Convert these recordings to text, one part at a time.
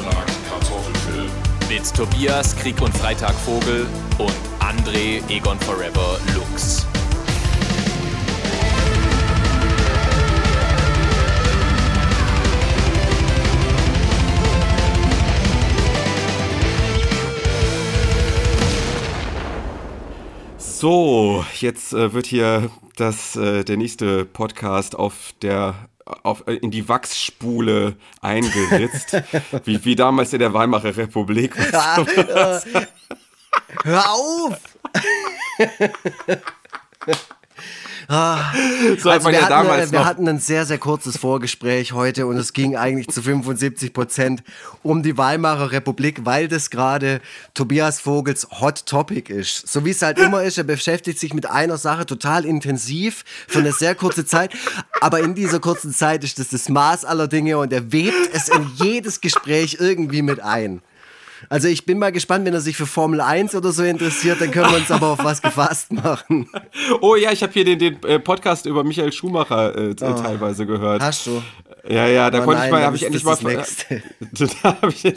Auftrag Kartoffelfilm. Mit Tobias Krieg und Freitag Vogel und André Egon Forever Lux. So, jetzt äh, wird hier das, äh, der nächste Podcast auf der auf, äh, in die Wachsspule eingeritzt, wie, wie damals in der Weimarer Republik. Äh, hör auf! Ah, So also wir, ja hatten, äh, wir hatten ein sehr, sehr kurzes Vorgespräch heute und es ging eigentlich zu 75 Prozent um die Weimarer Republik, weil das gerade Tobias Vogels Hot Topic ist. So wie es halt immer ist, er beschäftigt sich mit einer Sache total intensiv für eine sehr kurze Zeit, aber in dieser kurzen Zeit ist das das Maß aller Dinge und er webt es in jedes Gespräch irgendwie mit ein. Also ich bin mal gespannt, wenn er sich für Formel 1 oder so interessiert, dann können wir uns aber auf was gefasst machen. Oh ja, ich habe hier den, den äh, Podcast über Michael Schumacher äh, t- teilweise gehört. Oh. Hast du? Ja, ja, da konnte nein, ich mal, habe ich endlich mal, da habe ich,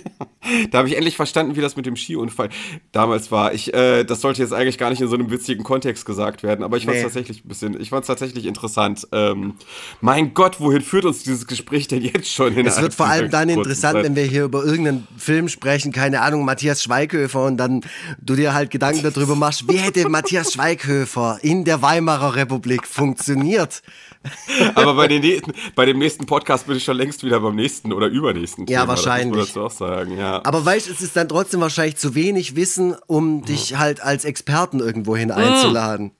da hab ich endlich verstanden, wie das mit dem Skiunfall damals war. Ich, äh, das sollte jetzt eigentlich gar nicht in so einem witzigen Kontext gesagt werden, aber ich fand es Nee. tatsächlich ein bisschen, ich fand es tatsächlich interessant. Ähm, mein Gott, wohin führt uns dieses Gespräch denn jetzt schon? In Es wird vor allem dann interessant, wenn wir wir hier über irgendeinen Film sprechen, keine Ahnung, Matthias Schweighöfer und dann du dir halt Gedanken darüber machst, wie hätte Matthias Schweighöfer in der Weimarer Republik funktioniert? Aber bei, nächsten, bei dem nächsten Podcast bin ich schon längst wieder beim nächsten oder übernächsten Ja, Thema. Das wahrscheinlich. dazu auch sagen, ja. Aber weißt, es ist dann trotzdem wahrscheinlich zu wenig Wissen, um dich halt als Experten irgendwohin einzuladen.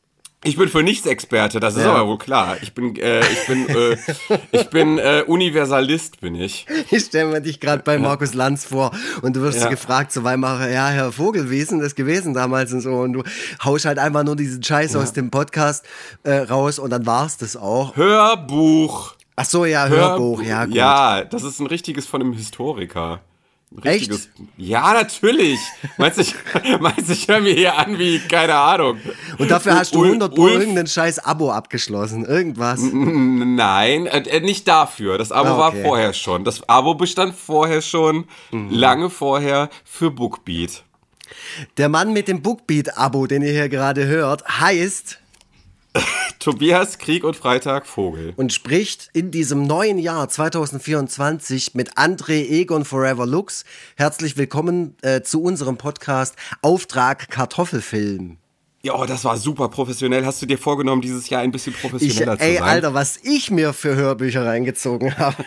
Ich bin für nichts Experte, das ist Ja. aber wohl klar. Ich bin, äh, ich bin, äh, ich bin äh, Universalist, bin ich. Ich stelle mir dich gerade bei Markus Lanz vor und du wirst Ja. gefragt, so Weimarer, ja, Herr Vogel, wie ist denn das gewesen damals und so und du haust halt einfach nur diesen Scheiß aus dem Podcast äh, raus und dann war's das auch. Hörbuch. Ach so, ja, Hörbuch, ja, gut. Ja, das ist ein richtiges von einem Historiker. Richtiges. Ja, natürlich. Meinst du, ich, meinst ich höre mir hier an wie, keine Ahnung. Und dafür hast du Ul- 100 Pro irgendein scheiß Abo abgeschlossen, irgendwas. Nein, äh, äh, nicht dafür. Das Abo Ah, okay. Mhm. war vorher schon. Das Abo bestand vorher schon, lange vorher, für Bookbeat. Der Mann mit dem Bookbeat-Abo, den ihr hier gerade hört, heißt Tobias Krieg und Freitag Vogel. und spricht in diesem neuen Jahr 2024 mit André Egon Forever Lux. Herzlich willkommen äh, zu unserem Podcast Auftrag Kartoffelfilm. Ja, oh, das war super professionell. Hast du dir vorgenommen, dieses Jahr ein bisschen Ich, professioneller zu ey, sein? Alter, was ich mir für Hörbücher reingezogen habe.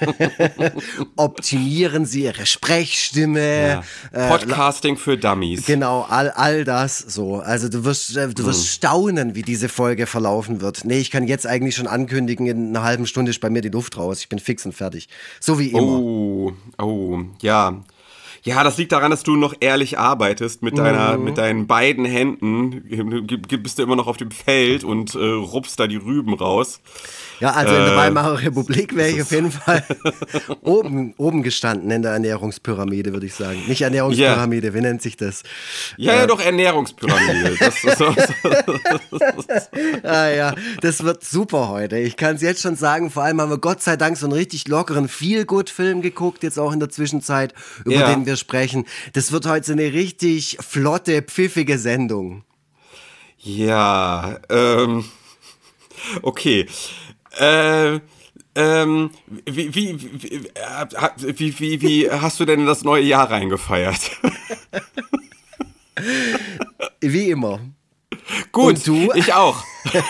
Optimieren Sie Ihre Sprechstimme. Ja. Podcasting für Dummies. Genau, all, all das so. Also du wirst, äh, du wirst Hm. staunen, wie diese Folge verlaufen wird. Nee, ich kann jetzt eigentlich schon ankündigen, in einer halben Stunde ist bei mir die Luft raus. Ich bin fix und fertig. So wie immer. Oh, oh, ja. Ja, das liegt daran, dass du noch ehrlich arbeitest mit deiner, Mhm. mit deinen beiden Händen. Bist du immer noch auf dem Feld und äh, rupst da die Rüben raus. Ja, also in der Äh, Weimarer Republik wäre ich auf jeden Fall oben, oben gestanden in der Ernährungspyramide, würde ich sagen. Nicht Ernährungspyramide, wie nennt sich das? Ja, ja, doch Ernährungspyramide. Das ist so, Ah ja, das wird super heute. Ich kann es jetzt schon sagen. Vor allem haben wir Gott sei Dank so einen richtig lockeren Feel-Good-Film geguckt, jetzt auch in der Zwischenzeit, über Ja. den wir sprechen. Das wird heute so eine richtig flotte, pfiffige Sendung. ja, ähm, okay. Äh, ähm, wie, wie, wie, äh, wie, wie, wie hast du denn das neue Jahr reingefeiert? Wie immer. Gut, Und du? ich auch.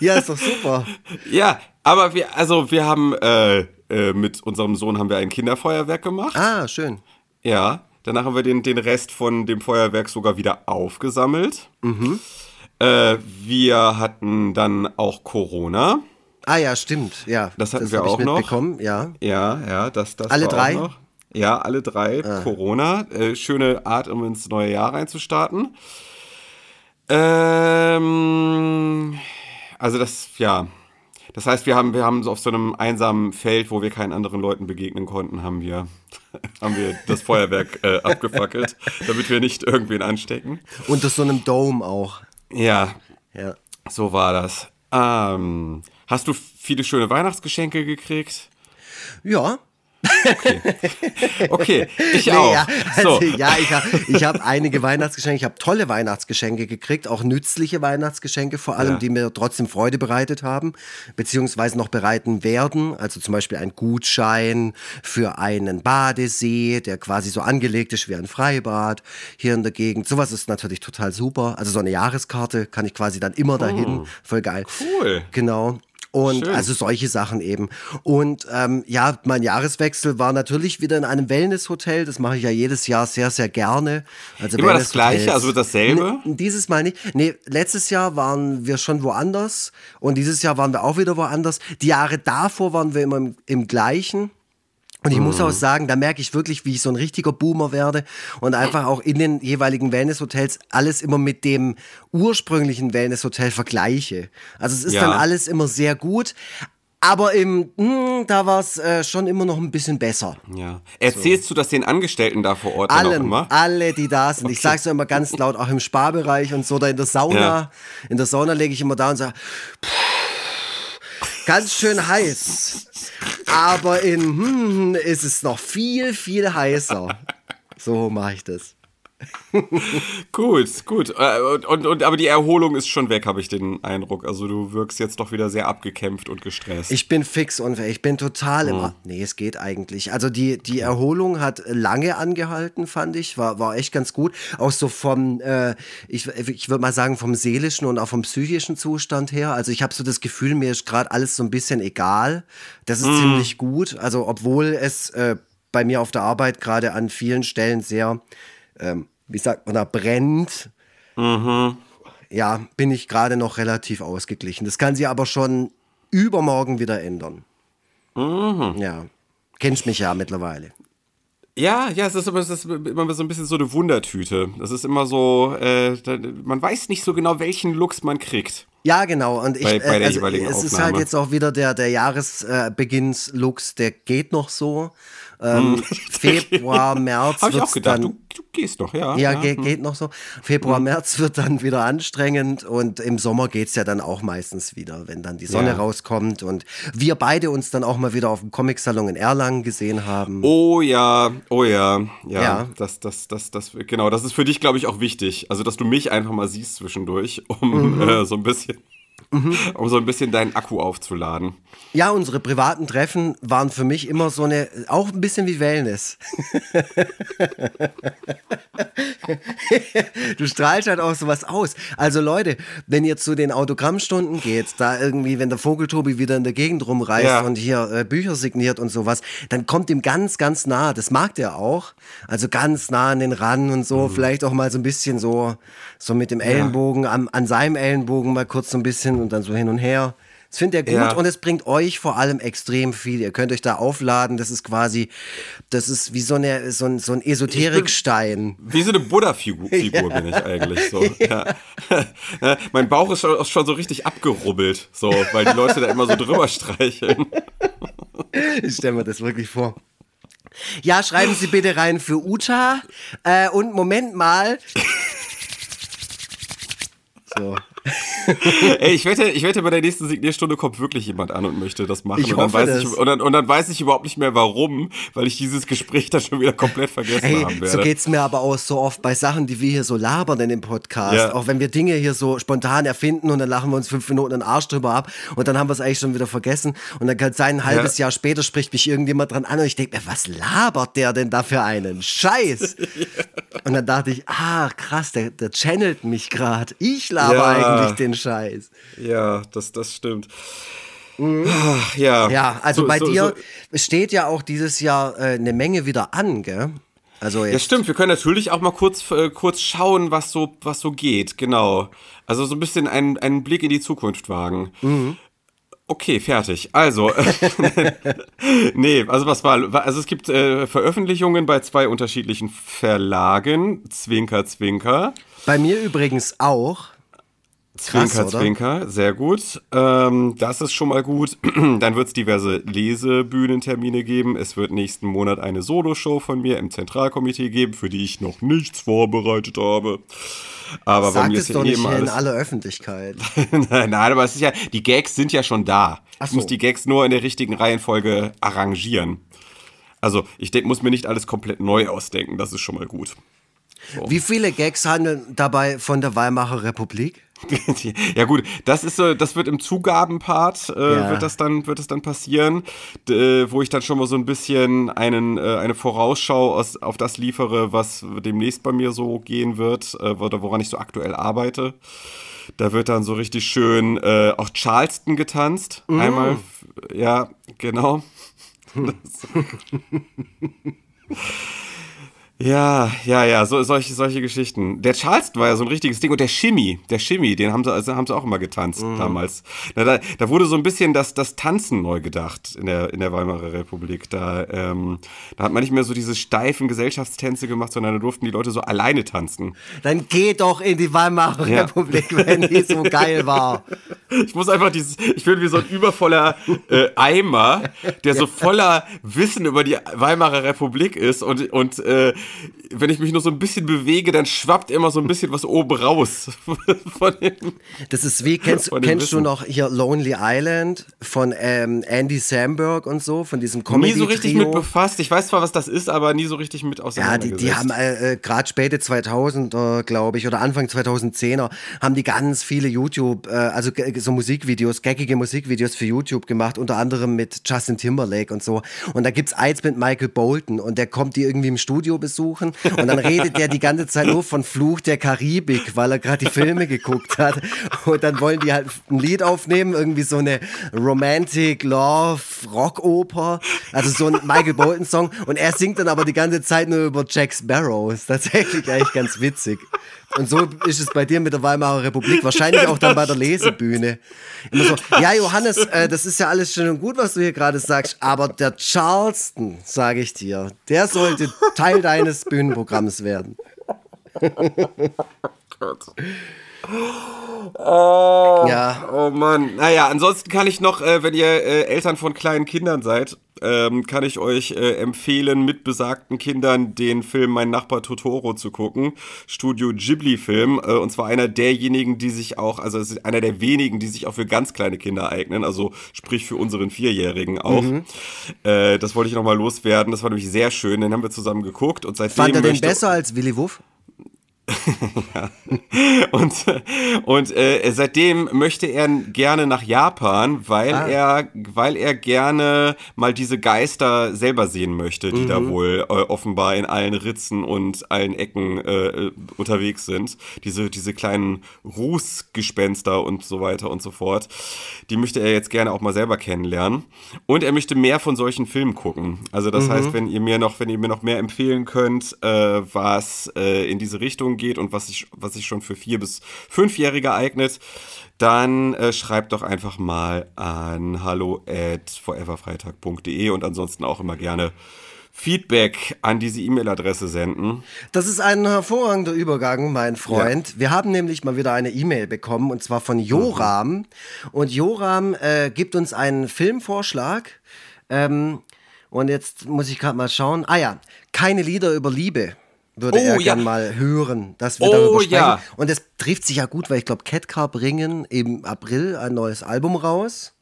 Ja, ist doch super. Ja, aber wir, also wir haben äh, äh, mit unserem Sohn haben wir ein Kinderfeuerwerk gemacht. Ah, schön. Ja, danach haben wir den, den Rest von dem Feuerwerk sogar wieder aufgesammelt. Mhm. Äh, wir hatten dann auch Corona. Ah ja, stimmt. Ja, Das hatten wir hab ich auch noch. mitbekommen. Ja. Ja, ja, das, das Alle drei? Ja, alle drei. Corona. Äh, schöne Art, um ins neue Jahr reinzustarten. Ähm, also das, ja. Das heißt, wir haben, wir haben so auf so einem einsamen Feld, wo wir keinen anderen Leuten begegnen konnten, haben wir, haben wir das Feuerwerk äh, abgefackelt, damit wir nicht irgendwen anstecken. Unter so einem Dome auch. Ja, Ja. so war das. Ähm, hast du viele schöne Weihnachtsgeschenke gekriegt? Ja. Okay, okay. ich Nee, auch. Ja, also, so. ja ich habe ich hab einige Weihnachtsgeschenke, ich habe tolle Weihnachtsgeschenke gekriegt, auch nützliche Weihnachtsgeschenke vor allem, Ja. die mir trotzdem Freude bereitet haben, beziehungsweise noch bereiten werden. Also zum Beispiel ein Gutschein für einen Badesee, der quasi so angelegt ist wie ein Freibad hier in der Gegend. Sowas ist natürlich total super. Also so eine Jahreskarte kann ich quasi dann immer dahin. Voll geil. Cool. Genau. Und Schön. also solche Sachen eben. Und ähm, ja, mein Jahreswechsel war natürlich wieder in einem Wellnesshotel. Das mache ich ja jedes Jahr sehr, sehr gerne. Also Immer das. Gleiche, also dasselbe? Nee, dieses Mal nicht. Nee, letztes Jahr waren wir schon woanders und dieses Jahr waren wir auch wieder woanders. Die Jahre davor waren wir immer im, im gleichen. Und ich muss auch sagen, da merke ich wirklich, wie ich so ein richtiger Boomer werde und einfach auch in den jeweiligen Wellnesshotels alles immer mit dem ursprünglichen Wellnesshotel vergleiche. Also es ist Ja. dann alles immer sehr gut, aber im, hm, da war es äh, schon immer noch ein bisschen besser. Ja. Erzählst du das den Angestellten da vor Ort dann Allen, immer? alle, die da sind. Ich sag's ja immer ganz laut, auch im Sparbereich und so, da in der Sauna. Ja. In der Sauna lege ich immer da und sage, ganz schön heiß. Aber in hm, ist es noch viel, viel heißer. So mache ich das. Gut, gut. Äh, Und, und, und, aber die Erholung ist schon weg, habe ich den Eindruck. Also du wirkst jetzt doch wieder sehr abgekämpft und gestresst. Ich bin fix und ich bin total Hm. immer. Nee, es geht eigentlich. Also die, die Erholung hat lange angehalten, fand ich. War, war echt ganz gut. Auch so vom, äh, ich, ich würde mal sagen, vom seelischen und auch vom psychischen Zustand her. Also ich habe so das Gefühl, mir ist gerade alles so ein bisschen egal. Das Hm. ist ziemlich gut. Also obwohl es äh, bei mir auf der Arbeit gerade an vielen Stellen sehr, ähm, wie sagt man da, brennt. Ja, bin ich gerade noch relativ ausgeglichen. Das kann sich aber schon übermorgen wieder ändern. Ja. Kennst mich ja mittlerweile. Ja, ja, es ist immer, es ist immer so ein bisschen so eine Wundertüte. Das ist immer so, äh, man weiß nicht so genau, welchen Lux man kriegt. Ja, genau. Und ich, Bei- bei äh, der also, es ist Aufnahme. halt jetzt auch wieder der, der Jahresbeginnslux, der geht noch so. Ähm, Februar, März Habe Hm. ich auch gedacht, dann, du, du gehst doch, ja. Ja, ja. Geht, geht noch so. Februar, März wird dann wieder anstrengend und im Sommer geht's ja dann auch meistens wieder, wenn dann die Sonne Ja. rauskommt und wir beide uns dann auch mal wieder auf dem Comic-Salon in Erlangen gesehen haben. Oh ja, oh ja, ja. Ja. Das, das, das, das, genau, das ist für dich, glaube ich, auch wichtig. Also, dass du mich einfach mal siehst zwischendurch, um Mhm. äh, so ein bisschen, um so ein bisschen deinen Akku aufzuladen. Ja, unsere privaten Treffen waren für mich immer so eine, auch ein bisschen wie Wellness. du strahlst halt auch sowas aus. Also Leute, wenn ihr zu den Autogrammstunden geht, da irgendwie, wenn der Vogeltobi wieder in der Gegend rumreist Ja. und hier äh, Bücher signiert und sowas, dann kommt ihm ganz, ganz nah. Das mag der auch. Also ganz nah an den Ran und so. Vielleicht auch mal so ein bisschen so, so mit dem Ellenbogen, am, an seinem Ellenbogen mal kurz so ein bisschen und dann so hin und her. Das findet er gut Ja. und es bringt euch vor allem extrem viel. Ihr könnt euch da aufladen. Das ist quasi, das ist wie so, eine, so, ein, so ein Esoterikstein. Wie so eine Buddha-Figur Figur bin ich eigentlich so. Ja. Ja, mein Bauch ist schon, schon so richtig abgerubbelt, so, weil die Leute da immer so drüber streicheln. Ich stelle mir das wirklich vor. Ja, schreiben Sie bitte rein für Uta. Äh, und Moment mal. So. Ey, ich wette, ich wette, bei der nächsten Signierstunde kommt wirklich jemand an und möchte das machen. Ich und, dann hoffe weiß das. ich, und, dann, und dann weiß ich überhaupt nicht mehr warum, weil ich dieses Gespräch dann schon wieder komplett vergessen Hey, haben werde. so geht's mir aber auch so oft bei Sachen, die wir hier so labern in dem Podcast. Ja. Auch wenn wir Dinge hier so spontan erfinden und dann lachen wir uns fünf Minuten den Arsch drüber ab und dann haben wir es eigentlich schon wieder vergessen. Und dann kann es sein, ein halbes Jahr später spricht mich irgendjemand dran an und ich denke mir, was labert der denn da für einen Scheiß? Und dann dachte ich, ah, krass, der, der channelt mich gerade. Ich laber Ja. eigentlich den Scheiß. Ja, das, das stimmt. Ach, ja. Ja, also So- bei so- dir so- steht ja auch dieses Jahr äh, eine Menge wieder an, gell? Also Ja, jetzt, stimmt. Wir können natürlich auch mal kurz, äh, kurz schauen, was so, was so geht. Genau. Also so ein bisschen einen, einen Blick in die Zukunft wagen. Okay, fertig. Also, nee, also was war, also es gibt äh, Veröffentlichungen bei zwei unterschiedlichen Verlagen. Zwinker, Zwinker. bei mir übrigens auch. Krass, Zwinker, oder? Zwinker, sehr gut. Ähm, das ist schon mal gut. Dann wird es diverse Lesebühnentermine geben. Es wird nächsten Monat eine Soloshow von mir im Zentralkomitee geben, für die ich noch nichts vorbereitet habe. Aber bei Sag mir es ist doch eh nicht immer hier in alles. aller Öffentlichkeit. nein, nein, aber es ist ja, die Gags sind ja schon da. Ach Ich muss so. die Gags nur in der richtigen Reihenfolge arrangieren. Also ich denk, muss mir nicht alles komplett neu ausdenken, das ist schon mal gut. Wie viele Gags handeln dabei von der Weimarer Republik? ja gut, das ist so, das wird im Zugabenpart äh, Ja. wird das dann wird das dann passieren, d- äh, wo ich dann schon mal so ein bisschen einen äh, eine Vorausschau aus, auf das liefere, was demnächst bei mir so gehen wird, äh, oder woran ich so aktuell arbeite. Da wird dann so richtig schön äh, auch Charleston getanzt. Einmal, f- ja, genau. Ja, ja, ja, so, solche, solche Geschichten. Der Charleston war ja so ein richtiges Ding und der Shimmy, der Shimmy, den haben sie, also haben sie auch immer getanzt damals. Na, da, da wurde so ein bisschen das, das Tanzen neu gedacht in der, in der Weimarer Republik. Da, ähm, da hat man nicht mehr so diese steifen Gesellschaftstänze gemacht, sondern da durften die Leute so alleine tanzen. Dann geh doch in die Weimarer Ja. Republik, wenn die so geil war. Ich muss einfach dieses, ich bin wie so ein übervoller äh, Eimer, der so voller Wissen über die Weimarer Republik ist und, und äh, wenn ich mich nur so ein bisschen bewege, dann schwappt immer so ein bisschen was oben raus. Von dem, Das ist wie, kennst, kennst du noch hier Lonely Island von ähm, Andy Samberg und so, von diesem comedy nie so richtig mit befasst. Ich weiß zwar, was das ist, aber nie so richtig mit Ja, auseinandergesetzt. die, die haben äh, äh, gerade späte 2000er, glaube ich, oder Anfang 2010er, haben die ganz viele YouTube, äh, also so Musikvideos, gaggige Musikvideos für YouTube gemacht, unter anderem mit Justin Timberlake und so. Und da gibt's eins mit Michael Bolton und der kommt die irgendwie im Studio besuchen und dann redet der die ganze Zeit nur von Fluch der Karibik, weil er gerade die Filme geguckt hat. Und dann wollen die halt ein Lied aufnehmen, irgendwie so eine Romantic Love Rockoper, also so ein Michael Bolton Song und er singt dann aber die ganze Zeit nur über Jack Sparrow. Ist tatsächlich eigentlich ganz witzig. Und so ist es bei dir mit der Weimarer Republik, wahrscheinlich auch dann bei der Lesebühne. Immer so, ja Johannes, äh, das ist ja alles schön und gut, was du hier gerade sagst, aber der Charleston, sage ich dir, der sollte Teil deines Bühnenprogramms werden. Ja, Oh Mann. Naja, ansonsten kann ich noch, äh, wenn ihr äh, Eltern von kleinen Kindern seid, ähm, kann ich euch äh, empfehlen, mit besagten Kindern den Film Mein Nachbar Totoro zu gucken. Studio Ghibli-Film. Äh, und zwar einer derjenigen, die sich auch, also es ist einer der wenigen, die sich auch für ganz kleine Kinder eignen. Also sprich für unseren Vierjährigen auch. Mhm. Äh, das wollte ich nochmal loswerden. Das war nämlich sehr schön. Den haben wir zusammen geguckt und seitdem. fand er den besser als Willy Wuff? Und, und äh, seitdem möchte er gerne nach Japan, weil Ah. er, weil er gerne mal diese Geister selber sehen möchte, die Mhm. da wohl äh, offenbar in allen Ritzen und allen Ecken äh, unterwegs sind. Diese, diese kleinen Rußgespenster und so weiter und so fort. Die möchte er jetzt gerne auch mal selber kennenlernen. Und er möchte mehr von solchen Filmen gucken. Also das heißt, wenn ihr mir noch, wenn ihr mir noch mehr empfehlen könnt, äh, was äh, in diese Richtung geht und was sich was sich schon für vier bis fünfjährige eignet, dann äh, schreibt doch einfach mal an hallo at foreverfreitag.de und ansonsten auch immer gerne Feedback an diese E-Mail-Adresse senden. Das ist ein hervorragender Übergang, mein Freund. Wir haben nämlich mal wieder eine E-Mail bekommen und zwar von Joram. Und Joram äh, gibt uns einen Filmvorschlag. Ähm, und jetzt muss ich gerade mal schauen. Ah ja, keine Lieder über Liebe würde Oh, er ja. gern mal hören, dass wir Oh, darüber sprechen. ja. Und das trifft sich ja gut, weil ich glaube, Catcar bringen im April ein neues Album raus.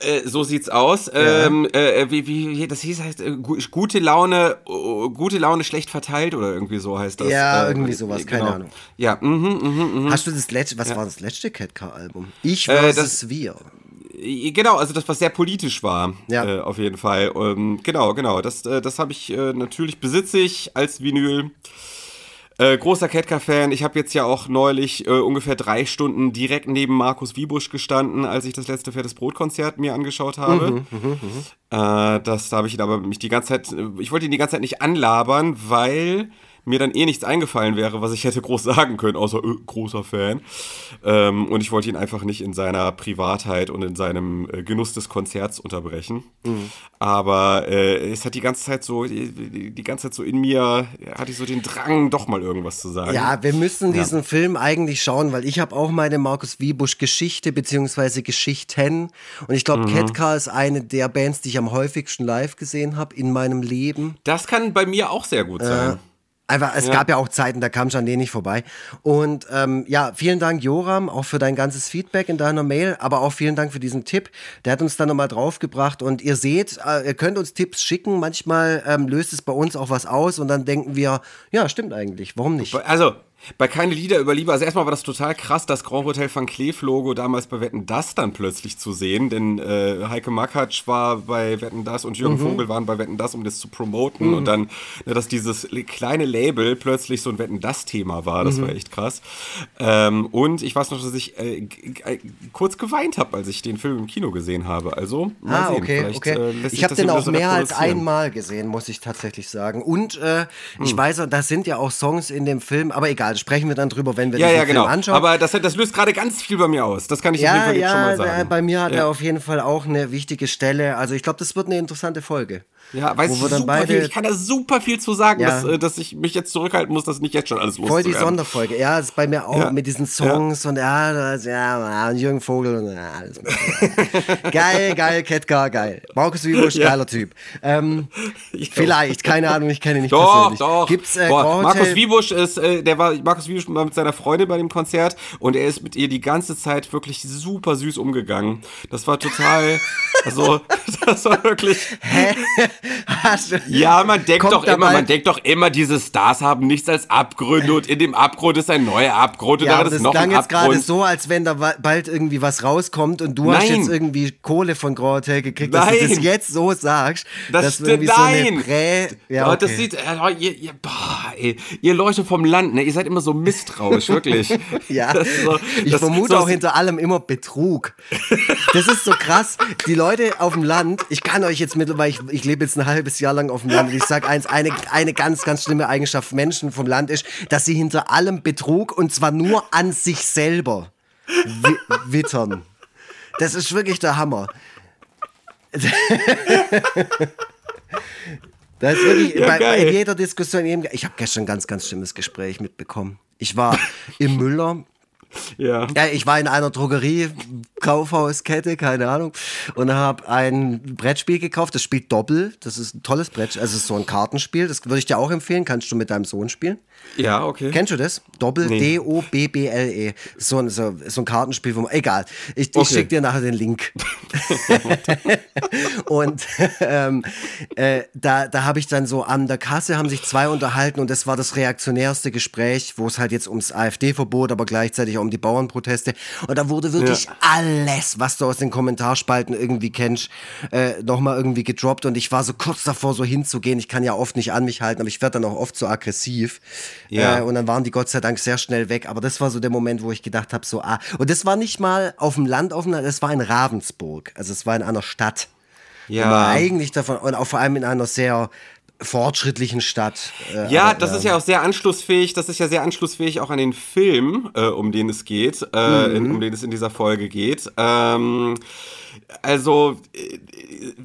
Äh, so sieht's aus. Ähm, äh, wie, wie, wie, das hieß heißt äh, gu- gute Laune, oh, gute Laune schlecht verteilt oder irgendwie so heißt das. Ja, äh, irgendwie sowas, keine Ahnung. Ja, mhm, mhm, mhm. Hast du das letzte, was war das letzte Catcar-Album? Ich Äh, versus das- wir. Genau, also das, was sehr politisch war, Ja. äh, auf jeden Fall. Ähm, genau, genau. Das, äh, das habe ich äh, natürlich besitze ich als Vinyl. Äh, großer Ketka-Fan. Ich habe jetzt ja auch neulich äh, ungefähr drei Stunden direkt neben Markus Wiebusch gestanden, als ich das letzte Fettes Brot-Konzert mir angeschaut habe. Äh, das da habe ich ihn aber mich die ganze Zeit, äh, ich wollte ihn die ganze Zeit nicht anlabern, weil mir dann eh nichts eingefallen wäre, was ich hätte groß sagen können, außer äh, großer Fan. Ähm, und ich wollte ihn einfach nicht in seiner Privatheit und in seinem äh, Genuss des Konzerts unterbrechen. Aber äh, es hat die ganze Zeit so, die, die, ganze Zeit so in mir, hatte ich so den Drang, doch mal irgendwas zu sagen. Ja, wir müssen diesen Film eigentlich schauen, weil ich habe auch meine Markus Wiebusch Geschichte beziehungsweise Geschichten und ich glaube, Ketka ist eine der Bands, die ich am häufigsten live gesehen habe in meinem Leben. Das kann bei mir auch sehr gut sein. Einfach, es Ja. gab ja auch Zeiten, da kam denen nicht vorbei. Und ähm, ja, vielen Dank, Joram, auch für dein ganzes Feedback in deiner Mail, aber auch vielen Dank für diesen Tipp. Der hat uns dann nochmal draufgebracht. Und ihr seht, äh, ihr könnt uns Tipps schicken. Manchmal ähm, löst es bei uns auch was aus und dann denken wir, ja, stimmt eigentlich, warum nicht? Also, bei Keine Lieder über Liebe, also erstmal war das total krass, das Grand Hotel Van Cleef Logo damals bei Wetten Das dann plötzlich zu sehen, denn äh, Heike Makatsch war bei Wetten Das und Jürgen Vogel waren bei Wetten Das, um das zu promoten und dann, ne, dass dieses kleine Label plötzlich so ein Wetten Das Thema war, das war echt krass. Ähm, und ich weiß noch, dass ich äh, g- kurz geweint habe, als ich den Film im Kino gesehen habe, also mal Ah, sehen, okay, vielleicht, okay. äh, lässt ich habe das den auch so mehr als einmal gesehen, muss ich tatsächlich sagen. Und äh, ich Hm. weiß, da sind ja auch Songs in dem Film, aber egal, sprechen wir dann drüber, wenn wir Ja, diesen ja, genau. Film anschauen. Aber das, das löst gerade ganz viel bei mir aus. Das kann ich auf jeden ja, Fall jetzt schon ja, mal da- sagen. bei mir hat ja. er auf jeden Fall auch eine wichtige Stelle. Also ich glaube, das wird eine interessante Folge. Ja, weiß Wo ich super beide- viel. Ich kann da super viel zu sagen, Ja. dass, äh, dass ich mich jetzt zurückhalten muss, dass nicht jetzt schon alles Voll die loszuwerden. Sonderfolge. Ja, das ist bei mir auch Ja. mit diesen Songs und ja, das, ja, und Jürgen Vogel und ja, alles. geil, geil, Ketka, geil. Markus Wiebusch, Ja. geiler Typ. Ähm, Vielleicht, keine Ahnung, ich kenne ihn nicht Doch, persönlich. doch. Gibt's äh, Boah, Markus Wiebusch ist, äh, der war, Markus Wiebusch war mit seiner Freundin bei dem Konzert und er ist mit ihr die ganze Zeit wirklich super süß umgegangen. Das war total, also, das war wirklich, Hä? Hast ja, man denkt doch immer, man denkt doch immer, diese Stars haben nichts als Abgründe und in dem Abgrund ist ein neuer Abgrund und Ja, aber ist das noch klang ein jetzt gerade Abgrund. so, als wenn da bald irgendwie was rauskommt und du hast Nein. jetzt irgendwie Kohle von Grand Hotel gekriegt, dass du das Nein. jetzt so sagst. Das dass stimmt, irgendwie nein. so eine Prä... Ja, Oh, okay. das sieht, äh, ihr, ihr, boah, ey, ihr Leute vom Land, ne, ihr seid immer so misstrauisch, wirklich. Ja, so- ich das- vermute so- auch hinter allem immer Betrug. Das ist so krass. Die Leute auf dem Land, ich kann euch jetzt mittlerweile, ich, ich lebe jetzt ein halbes Jahr lang auf dem Land und ich sage eins, eine, eine ganz, ganz schlimme Eigenschaft Menschen vom Land ist, dass sie hinter allem Betrug und zwar nur an sich selber wi wittern. Das ist wirklich der Hammer. Das ist wirklich Ja, bei, bei jeder Diskussion. Ich habe gestern ein ganz, ganz schlimmes Gespräch mitbekommen. Ich war im Müller Ja. ja, ich war in einer Drogerie, Kaufhauskette, keine Ahnung, und habe ein Brettspiel gekauft. Das spielt Doppel. Das ist ein tolles Brettspiel. Also es ist so ein Kartenspiel. Das würde ich dir auch empfehlen. Kannst du mit deinem Sohn spielen. Ja, okay. Kennst du das? Doppel Nee. D-O-B-B-L-E. So, ein- so, so ein Kartenspiel, wo man. Egal. Ich, ich Okay. schicke dir nachher den Link. und ähm, äh, da, da habe ich dann so an der Kasse haben sich zwei unterhalten und das war das reaktionärste Gespräch, wo es halt jetzt ums AfD-Verbot, aber gleichzeitig auch um die Bauernproteste. Und da wurde wirklich Ja. alles, was du aus den Kommentarspalten irgendwie kennst, äh, nochmal irgendwie gedroppt. Und ich war so kurz davor, so hinzugehen. Ich kann ja oft nicht an mich halten, aber ich werde dann auch oft so aggressiv. Ja. Äh, und dann waren die Gott sei Dank sehr schnell weg. Aber das war so der Moment, wo ich gedacht habe, so, ah. Und das war nicht mal auf dem Land, auf dem Land, das war in Ravensburg. Also es war in einer Stadt. Ja. Eigentlich davon, und auch vor allem in einer sehr fortschrittlichen Stadt. äh, Ja, aber, das ist ja auch sehr anschlussfähig. Das ist ja sehr anschlussfähig auch an den Film, äh, um den es geht, äh, Mhm. in, um den es in dieser Folge geht. Ähm, also, äh,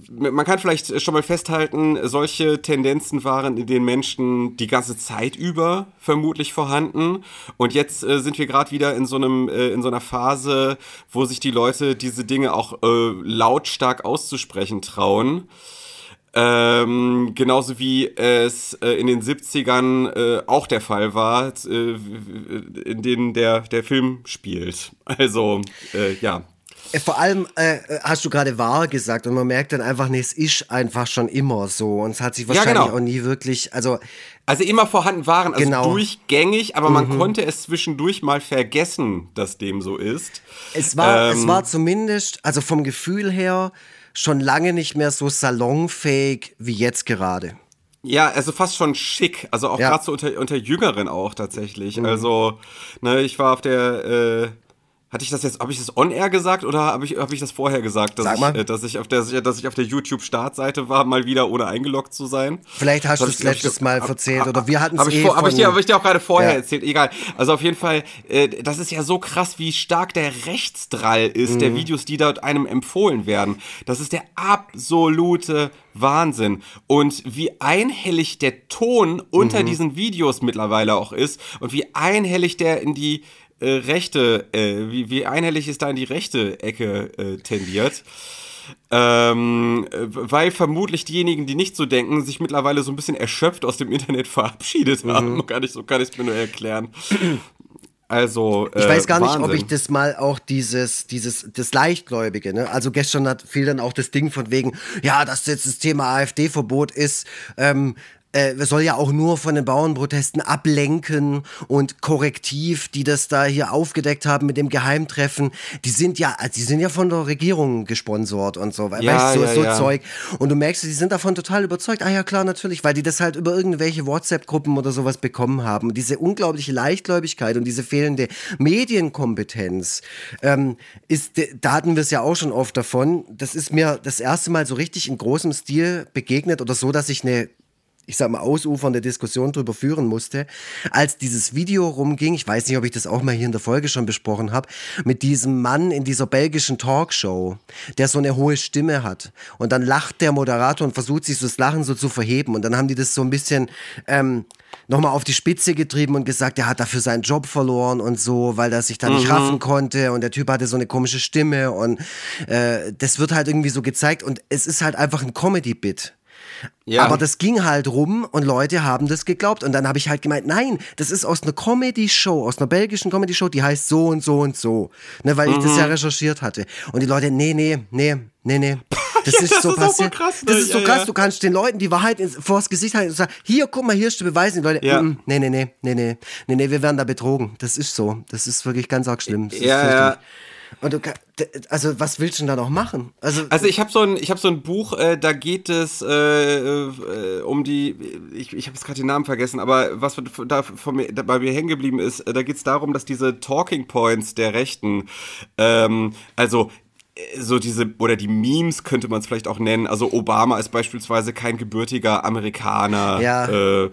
man kann vielleicht schon mal festhalten, solche Tendenzen waren in den Menschen die ganze Zeit über vermutlich vorhanden. Und jetzt äh, sind wir gerade wieder in so einem, äh, in so einer Phase, wo sich die Leute diese Dinge auch äh, lautstark auszusprechen trauen. Ähm, genauso wie es äh, in den 70ern äh, auch der Fall war, äh, in denen der, der Film spielt. Also, äh, ja. Äh, Vor allem äh, hast du gerade wahr gesagt und man merkt dann einfach, nee, es ist einfach schon immer so und es hat sich wahrscheinlich genau. auch nie wirklich, also Also immer vorhanden waren, also Genau. durchgängig, aber man konnte es zwischendurch mal vergessen, dass dem so ist. es war, Ähm. es war zumindest, also vom Gefühl her, schon lange nicht mehr so salonfähig wie jetzt gerade. Ja, also fast schon schick. Also auch Ja. gerade so unter, unter Jüngeren auch tatsächlich. Also, ne, ich war auf der, äh, hatte ich das jetzt, habe ich das on air gesagt oder habe ich, hab ich das vorher gesagt, dass ich, äh, dass ich auf der, dass ich auf der YouTube-Startseite war, mal wieder ohne eingeloggt zu sein? Vielleicht hast du es letztes Mal erzählt oder wir hatten es Habe ich, eh vor- hab ich, hab ich dir auch gerade vorher Ja. erzählt, egal. Also auf jeden Fall, äh, das ist ja so krass, wie stark der Rechtsdrall ist, Mhm. der Videos, die dort einem empfohlen werden. Das ist der absolute Wahnsinn. Und wie einhellig der Ton Mhm. unter diesen Videos mittlerweile auch ist und wie einhellig der in die äh, rechte, äh, wie, wie einhellig es da in die rechte Ecke äh, tendiert. Ähm, weil vermutlich diejenigen, die nicht so denken, sich mittlerweile so ein bisschen erschöpft aus dem Internet verabschiedet mhm. haben. Kann ich, so kann ich es mir nur erklären. Also, äh, ich weiß gar nicht, ob ich das mal auch dieses, dieses, das Leichtgläubige, ne? Also gestern hat fiel dann auch das Ding von wegen, ja, dass jetzt das Thema AfD-Verbot ist, ähm, äh, soll ja auch nur von den Bauernprotesten ablenken und korrektiv, die das da hier aufgedeckt haben mit dem Geheimtreffen, die sind ja, also die sind ja von der Regierung gesponsort und so, ja, weißt du, so, ja, so ja. Zeug. Und du merkst, die sind davon total überzeugt. Ah ja, klar, natürlich, weil die das halt über irgendwelche WhatsApp-Gruppen oder sowas bekommen haben. diese unglaubliche Leichtgläubigkeit und diese fehlende Medienkompetenz ähm, ist, da hatten wir es ja auch schon oft davon. Das ist mir das erste Mal so richtig in großem Stil begegnet oder so, dass ich eine ich sag mal, ausufernde Diskussion darüber führen musste, als dieses Video rumging, ich weiß nicht, ob ich das auch mal hier in der Folge schon besprochen habe, mit diesem Mann in dieser belgischen Talkshow, der so eine hohe Stimme hat. Und dann lacht der Moderator und versucht sich so das Lachen so zu verheben. Und dann haben die das so ein bisschen ähm, nochmal auf die Spitze getrieben und gesagt, er hat dafür seinen Job verloren und so, weil er sich da nicht mhm. raffen konnte und der Typ hatte so eine komische Stimme und äh, das wird halt irgendwie so gezeigt und es ist halt einfach ein Comedy-Bit. Ja. Aber das ging halt rum und Leute haben das geglaubt. Und dann habe ich halt gemeint, nein, das ist aus einer Comedy-Show, aus einer belgischen Comedy-Show, die heißt so und so und so. Ne, weil mhm. ich das ja mhm. recherchiert hatte. Und die Leute, nee, nee, nee, nee, nee. Das ja, ist das so passiert. Krass, ne? Das ist so ja, krass. Du kannst den Leuten die Wahrheit ins, vors Gesicht halten und sagen, hier, guck mal, hier ist die Beweise. Die Leute, ja. mm, nee, nee, nee, nee, nee, nee, nee, wir werden da betrogen. Das ist so. Das ist wirklich ganz arg schlimm. Das ja, ja. Und du, also was willst du denn da noch machen? Also, also ich habe so ein, ich habe so ein Buch, äh, da geht es äh, äh, um die, ich, ich habe jetzt gerade den Namen vergessen, aber was da von mir, da bei mir hängen geblieben ist, äh, da geht es darum, dass diese Talking Points der Rechten, ähm, also äh, so diese, oder die Memes könnte man es vielleicht auch nennen. Also Obama ist beispielsweise kein gebürtiger Amerikaner. Ja. Äh,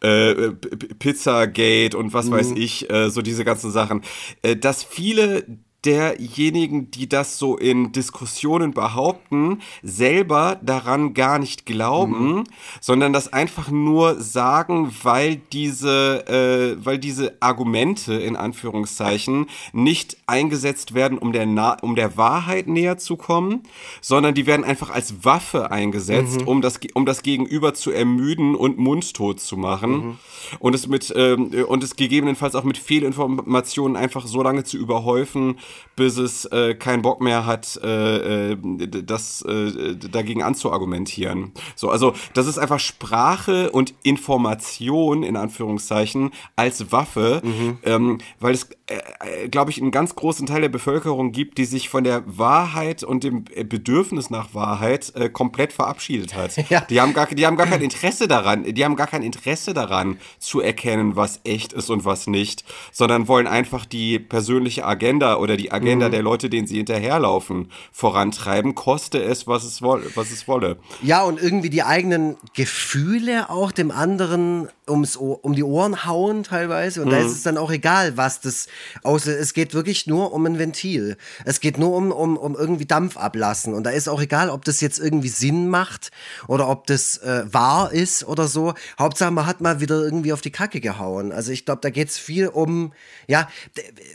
äh, Pizzagate und was mhm. weiß ich, äh, so diese ganzen Sachen, äh, dass viele derjenigen, die das so in Diskussionen behaupten, selber daran gar nicht glauben, mhm. sondern das einfach nur sagen, weil diese, äh, weil diese Argumente in Anführungszeichen nicht eingesetzt werden, um der, Na um der Wahrheit näher zu kommen, sondern die werden einfach als Waffe eingesetzt, mhm. um das, um das Gegenüber zu ermüden und mundtot zu machen mhm. und es mit ähm, und es gegebenenfalls auch mit Fehlinformationen einfach so lange zu überhäufen, bis es äh, keinen Bock mehr hat, äh, äh, das äh, dagegen anzuargumentieren. So, also das ist einfach Sprache und Information in Anführungszeichen als Waffe, mhm. ähm, weil es, äh, äh glaube ich, einen ganz großen Teil der Bevölkerung gibt, die sich von der Wahrheit und dem Bedürfnis nach Wahrheit äh, komplett verabschiedet hat. Ja. Die haben gar, die haben gar kein Interesse daran, die haben gar kein Interesse daran zu erkennen, was echt ist und was nicht, sondern wollen einfach die persönliche Agenda oder die Agenda mhm. der Leute, denen sie hinterherlaufen, vorantreiben, koste es, was es, wolle, was es wolle. Ja, und irgendwie die eigenen Gefühle auch dem anderen ums Ohr, um die Ohren hauen teilweise. Und mhm. da ist es dann auch egal, was das außer es geht wirklich nur um ein Ventil. Es geht nur um, um, um irgendwie Dampf ablassen. Und da ist auch egal, ob das jetzt irgendwie Sinn macht oder ob das äh, wahr ist oder so. Hauptsache, man hat mal wieder irgendwie auf die Kacke gehauen. Also ich glaube, da geht es viel um, ja,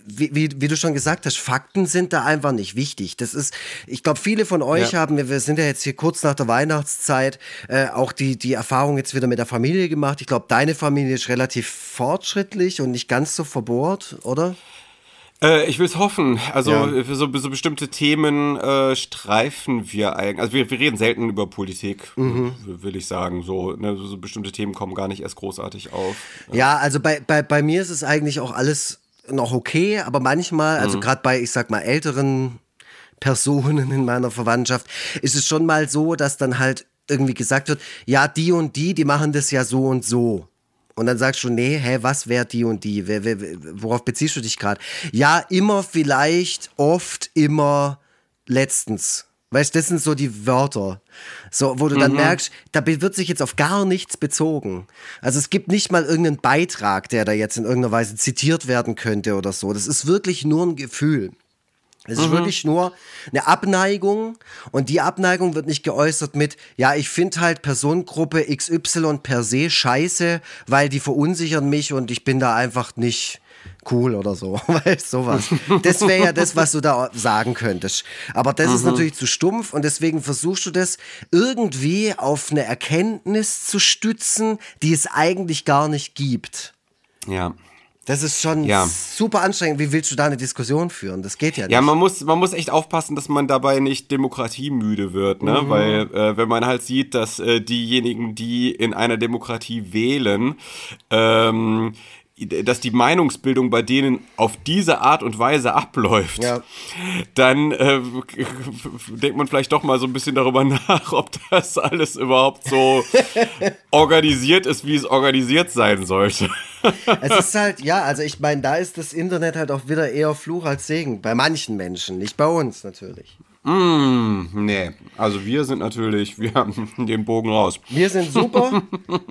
wie, wie, wie, du schon gesagt hast, Fakten sind da einfach nicht wichtig. Das ist, ich glaube, viele von euch ja. haben, wir sind ja jetzt hier kurz nach der Weihnachtszeit, äh, auch die, die Erfahrung jetzt wieder mit der Familie gemacht. Ich glaube, deine Familie ist relativ fortschrittlich und nicht ganz so verbohrt, oder? Äh, ich will es hoffen. Also ja. für so, so, bestimmte Themen äh, streifen wir eigentlich. Also wir, wir, reden selten über Politik, mhm. will ich sagen. So, ne, so, bestimmte Themen kommen gar nicht erst großartig auf. Ja, ja also bei, bei, bei mir ist es eigentlich auch alles noch okay, aber manchmal, also mhm. gerade bei, ich sag mal, älteren Personen in meiner Verwandtschaft, ist es schon mal so, dass dann halt irgendwie gesagt wird, ja, die und die, die machen das ja so und so. Und dann sagst du, nee, hä, was wäre die und die? Wer, wer, worauf beziehst du dich gerade? Ja, immer, vielleicht, oft, immer, letztens. Weißt du, das sind so die Wörter. So, wo du dann mhm. merkst, da wird sich jetzt auf gar nichts bezogen. Also es gibt nicht mal irgendeinen Beitrag, der da jetzt in irgendeiner Weise zitiert werden könnte oder so. Das ist wirklich nur ein Gefühl. Es ist mhm. wirklich nur eine Abneigung und die Abneigung wird nicht geäußert mit, ja, ich finde halt Personengruppe XY per se scheiße, weil die verunsichern mich und ich bin da einfach nicht, cool oder so, weißt sowas. Das wäre ja das, was du da sagen könntest. Aber das ist natürlich zu stumpf und deswegen versuchst du das irgendwie auf eine Erkenntnis zu stützen, die es eigentlich gar nicht gibt. Ja. Das ist schon Ja. super anstrengend. Wie willst du da eine Diskussion führen? Das geht ja nicht. Ja, man muss, man muss echt aufpassen, dass man dabei nicht demokratiemüde wird, ne? Mhm. Weil äh, wenn man halt sieht, dass äh, diejenigen, die in einer Demokratie wählen, ähm, dass die Meinungsbildung bei denen auf diese Art und Weise abläuft, Ja. dann äh, denkt man vielleicht doch mal so ein bisschen darüber nach, ob das alles überhaupt so organisiert ist, wie es organisiert sein sollte. Es ist halt, ja, also ich meine, da ist das Internet halt auch wieder eher Fluch als Segen. Bei manchen Menschen, nicht bei uns natürlich. Mm, nee, also wir sind natürlich, wir haben den Bogen raus. Wir sind super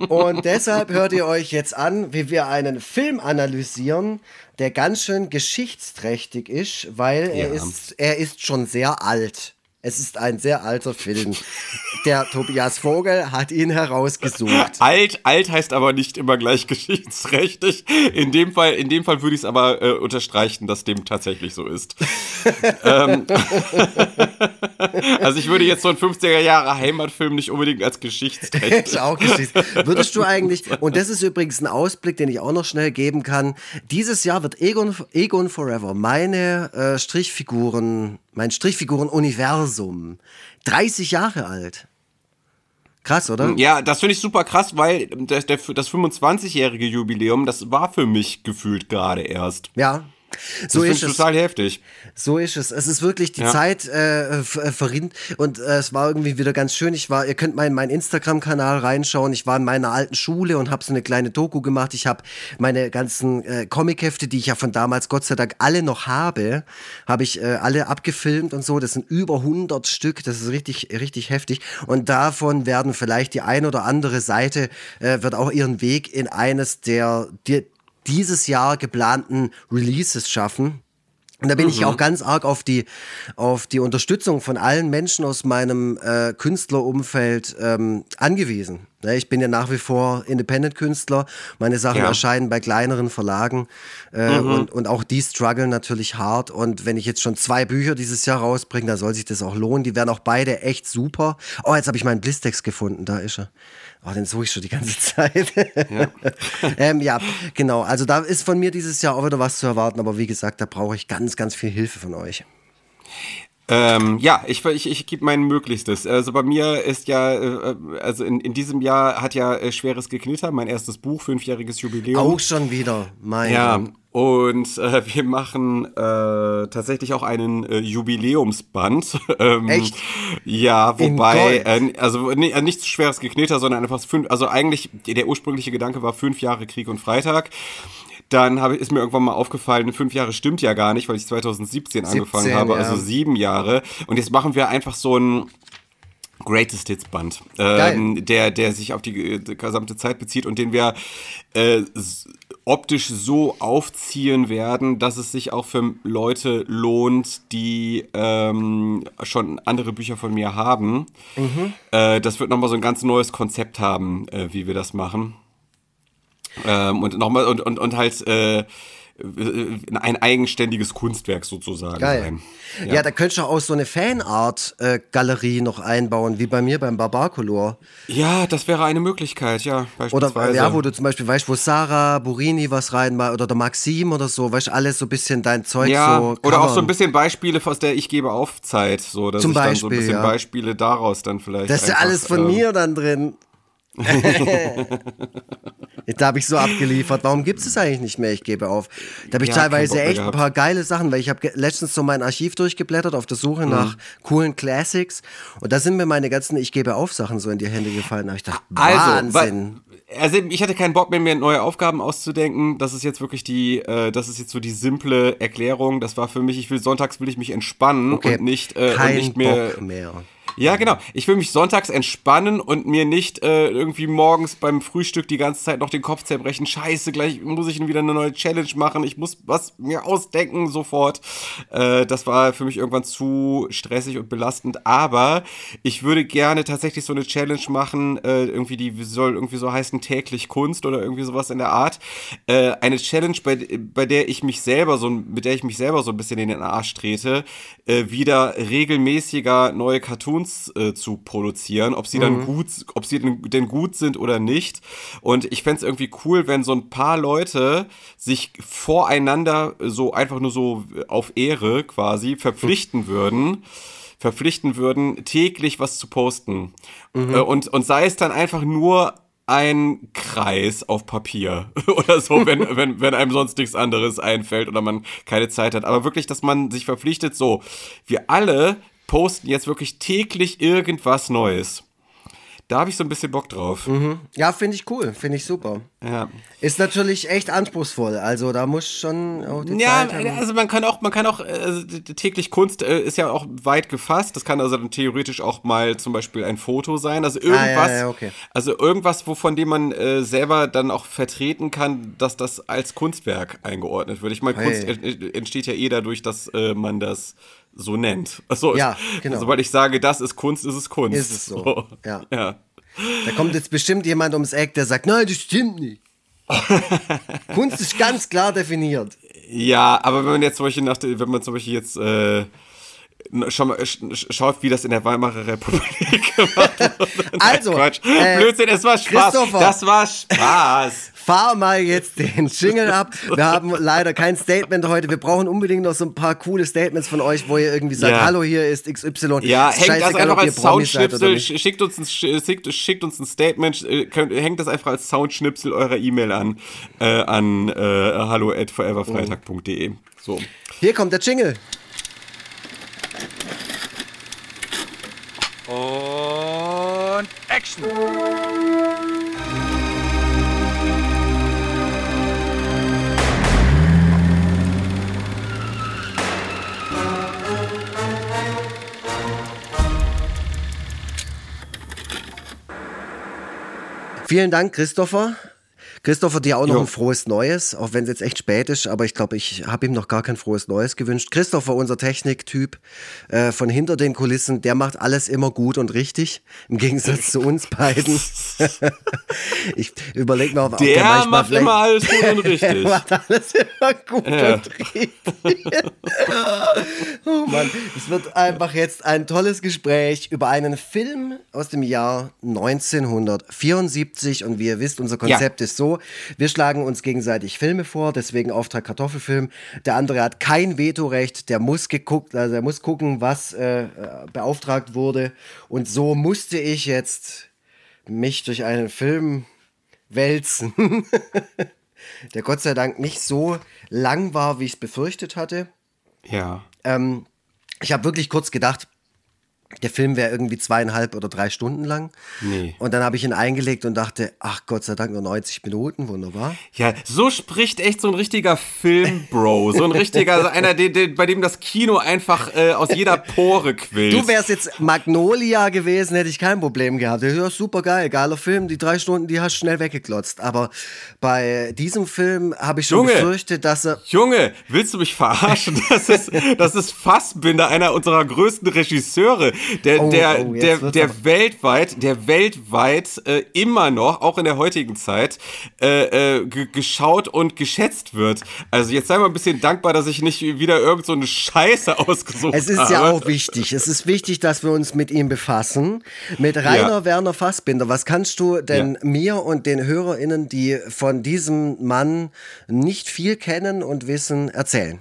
und deshalb hört ihr euch jetzt an, wie wir einen Film analysieren, der ganz schön geschichtsträchtig ist, weil er, Ja. ist, er ist schon sehr alt. Es ist ein sehr alter Film. Der Tobias Vogel hat ihn herausgesucht. Alt, alt heißt aber nicht immer gleich geschichtsträchtig. In dem Fall, in dem Fall würde ich es aber äh, unterstreichen, dass dem tatsächlich so ist. ähm, also ich würde jetzt so einen 50er Jahre Heimatfilm nicht unbedingt als geschichtsträchtig. ist auch Geschichte. Würdest du eigentlich, und das ist übrigens ein Ausblick, den ich auch noch schnell geben kann, dieses Jahr wird Egon, Egon Forever, meine äh, Strichfiguren, mein Strichfiguren-Universum, 30 Jahre alt. Krass, oder? Ja, das finde ich super krass, weil das, das 25-jährige Jubiläum, das war für mich gefühlt gerade erst. Ja. Das So finde ist es. total heftig. So ist es. Es ist wirklich die Ja. Zeit äh, äh, verrinnt und äh, es war irgendwie wieder ganz schön. Ich war, ihr könnt mal in meinen Instagram-Kanal reinschauen. Ich war in meiner alten Schule und habe so eine kleine Doku gemacht. Ich habe meine ganzen äh, Comichefte, die ich ja von damals Gott sei Dank alle noch habe, habe ich äh, alle abgefilmt und so. Das sind über 100 Stück. Das ist richtig, richtig heftig. Und davon werden vielleicht die ein oder andere Seite äh, wird auch ihren Weg in eines der, der dieses Jahr geplanten Releases schaffen. Und da bin ich auch ganz arg auf die, auf die Unterstützung von allen Menschen aus meinem äh, Künstlerumfeld ähm, angewiesen. Ne, ich bin ja nach wie vor Independent-Künstler. Meine Sachen Ja. erscheinen bei kleineren Verlagen äh, und, und auch die strugglen natürlich hart. Und wenn ich jetzt schon zwei Bücher dieses Jahr rausbringe, dann soll sich das auch lohnen. Die werden auch beide echt super. Oh, jetzt habe ich meinen Blistex gefunden. Da ist er. Oh, den suche ich schon die ganze Zeit. Ja. ähm, ja, genau. Also da ist von mir dieses Jahr auch wieder was zu erwarten. Aber wie gesagt, da brauche ich ganz, ganz viel Hilfe von euch. Ähm, ja, ich, ich, ich gebe mein Möglichstes. Also bei mir ist ja, äh, also in, in diesem Jahr hat ja äh, Schweres Geknitter, mein erstes Buch, fünfjähriges Jubiläum. Auch schon wieder. Mein Ja. Und äh, wir machen äh, tatsächlich auch einen äh, Jubiläumsband. ähm, Echt? Ja, wobei, äh, also nee, äh, nicht zu schweres Gekneter, sondern einfach fünf, also eigentlich der ursprüngliche Gedanke war fünf Jahre Krieg und Freitag. Dann habe, ist mir irgendwann mal aufgefallen, fünf Jahre stimmt ja gar nicht, weil ich 2017 angefangen 17, habe, ja. also sieben Jahre. Und jetzt machen wir einfach so ein Greatest Hits Band, ähm, der, der sich auf die, äh, gesamte Zeit bezieht und den wir äh, optisch so aufziehen werden, dass es sich auch für Leute lohnt, die ähm, schon andere Bücher von mir haben. Äh, das wird nochmal so ein ganz neues Konzept haben, äh, wie wir das machen. Ähm, und nochmal und, und, und halt äh, ein eigenständiges Kunstwerk sozusagen Geil. sein. Ja. da könntest du auch so eine Fanart-Galerie noch einbauen, wie bei mir beim Barbarcolor. Ja, das wäre eine Möglichkeit, ja, Oder ja, wo du zum Beispiel weißt, wo Sarah Burini was reinmacht oder der Maxim oder so, weißt alles so ein bisschen dein Zeug ja, so. oder auch so ein bisschen Beispiele aus der Ich gebe auf Zeit, so dass Zum ich dann so ein Beispiel, bisschen ja. Beispiele daraus dann vielleicht. Das ist ja alles von ähm, mir dann drin. Da habe ich so abgeliefert. Warum gibt es das eigentlich nicht mehr? Ich gebe auf. Da habe ich Ja, teilweise echt ein gehabt. paar geile Sachen, weil ich habe letztens so mein Archiv durchgeblättert auf der Suche nach coolen Classics und da sind mir meine ganzen Ich gebe auf Sachen so in die Hände gefallen. Da habe ich gedacht, Also, Wahnsinn. wa- also ich hatte keinen Bock mehr, mir neue Aufgaben auszudenken. Das ist jetzt wirklich die, äh, das ist jetzt so die simple Erklärung. Das war für mich, ich will sonntags will ich mich entspannen Okay, und nicht, äh, kein und nicht mehr. Bock mehr. Ja, genau. Ich will mich sonntags entspannen und mir nicht äh, irgendwie morgens beim Frühstück die ganze Zeit noch den Kopf zerbrechen. Scheiße, gleich muss ich wieder eine neue Challenge machen. Ich muss was mir ausdenken sofort. Äh, das war für mich irgendwann zu stressig und belastend. Aber ich würde gerne tatsächlich so eine Challenge machen. Äh, irgendwie die soll irgendwie so heißen täglich Kunst oder irgendwie sowas in der Art. Äh, eine Challenge, bei, bei der ich mich selber so, mit der ich mich selber so ein bisschen in den Arsch trete, äh, wieder regelmäßiger neue Cartoons Sounds äh, zu produzieren, ob sie dann Mhm. gut, ob sie denn, gut sind oder nicht. Und ich fände es irgendwie cool, wenn so ein paar Leute sich voreinander so einfach nur so auf Ehre quasi verpflichten würden verpflichten würden, täglich was zu posten. Mhm. Äh, Und, und sei es dann einfach nur ein Kreis auf Papier oder so, wenn, wenn, wenn einem sonst nichts anderes einfällt oder man keine Zeit hat. Aber wirklich, dass man sich verpflichtet, so, wir alle posten jetzt wirklich täglich irgendwas Neues. Da habe ich so ein bisschen Bock drauf. Ja, finde ich cool, finde ich super. Ja. Ist natürlich echt anspruchsvoll, also da muss schon auch die Ja, Zeit haben. also man kann auch, man kann auch, äh, täglich Kunst äh, ist ja auch weit gefasst. Das kann also dann theoretisch auch mal zum Beispiel ein Foto sein. Also irgendwas, Ah, ja, ja, okay. also irgendwas, wovon dem man äh, selber dann auch vertreten kann, dass das als Kunstwerk eingeordnet wird. Ich meine, Hey. Kunst en- entsteht ja eh dadurch, dass äh, man das so nennt. Achso, Ja, genau. Sobald ich sage, das ist Kunst, ist es Kunst. Ist es so, ja. ja. Da kommt jetzt bestimmt jemand ums Eck, der sagt, nein, das stimmt nicht. Kunst ist ganz klar definiert. Ja, aber wenn man jetzt zum Beispiel nach, der- wenn man zum Beispiel jetzt äh, schau mal, sch, sch- schaut, wie das in der Weimarer Republik gemacht wurde. Also, Quatsch. äh, Blödsinn, es war Spaß. Das war Spaß. Fahr mal jetzt den Jingle ab. Wir haben leider kein Statement heute. Wir brauchen unbedingt noch so ein paar coole Statements von euch, wo ihr irgendwie sagt, Ja. hallo, hier ist XY. Ja, Ist hängt das einfach als Soundschnipsel, schickt uns ein, sch- schickt, schickt uns ein Statement, äh, könnt, hängt das einfach als Soundschnipsel eurer E-Mail an, äh, an äh, hallo at foreverfreitag.de. So. Hier kommt der Jingle. Und Action! Vielen Dank, Christopher. Christopher, dir auch noch Jo. ein frohes Neues, auch wenn es jetzt echt spät ist, aber ich glaube, ich habe ihm noch gar kein frohes Neues gewünscht. Christopher, unser Techniktyp äh, von hinter den Kulissen, der macht alles immer gut und richtig, im Gegensatz zu uns beiden. ich überlege mir, ob Der manchmal macht immer alles gut und richtig. Der macht alles immer gut und richtig. oh Mann, es wird einfach jetzt ein tolles Gespräch über einen Film aus dem Jahr 1974 und wie ihr wisst, unser Konzept ist so, wir schlagen uns gegenseitig Filme vor, deswegen Auftrag Kartoffelfilm. Der andere hat kein Vetorecht, der muss geguckt, also er muss gucken, was äh, äh, beauftragt wurde und so musste ich jetzt mich durch einen Film wälzen. der Gott sei Dank nicht so lang war, wie ich es befürchtet hatte. Ja. Ähm, ich habe wirklich kurz gedacht, der Film wäre irgendwie zweieinhalb oder drei Stunden lang. Nee. Und dann habe ich ihn eingelegt und dachte, ach Gott sei Dank nur 90 Minuten, wunderbar. Ja, so spricht echt so ein richtiger Filmbro. So ein richtiger, also einer, den, den, bei dem das Kino einfach äh, aus jeder Pore quillt. Du wärst jetzt Magnolia gewesen, hätte ich kein Problem gehabt. Ja, super geil, geiler Film. Die drei Stunden, die hast du schnell weggeklotzt. Aber bei diesem Film habe ich schon Junge. befürchtet, dass er Junge, willst du mich verarschen? Das ist, das ist Fassbinder, einer unserer größten Regisseure, der, Oh, der, oh, der, der aber- weltweit, der weltweit äh, immer noch, auch in der heutigen Zeit, äh, äh, ge- geschaut und geschätzt wird. Also jetzt sei mal ein bisschen dankbar, dass ich nicht wieder irgend so eine Scheiße ausgesucht habe. Es ist ja auch wichtig. Es ist wichtig, dass wir uns mit ihm befassen. Mit Rainer Ja. Werner Fassbinder. Was kannst du denn Ja. mir und den HörerInnen, die von diesem Mann nicht viel kennen und wissen, erzählen?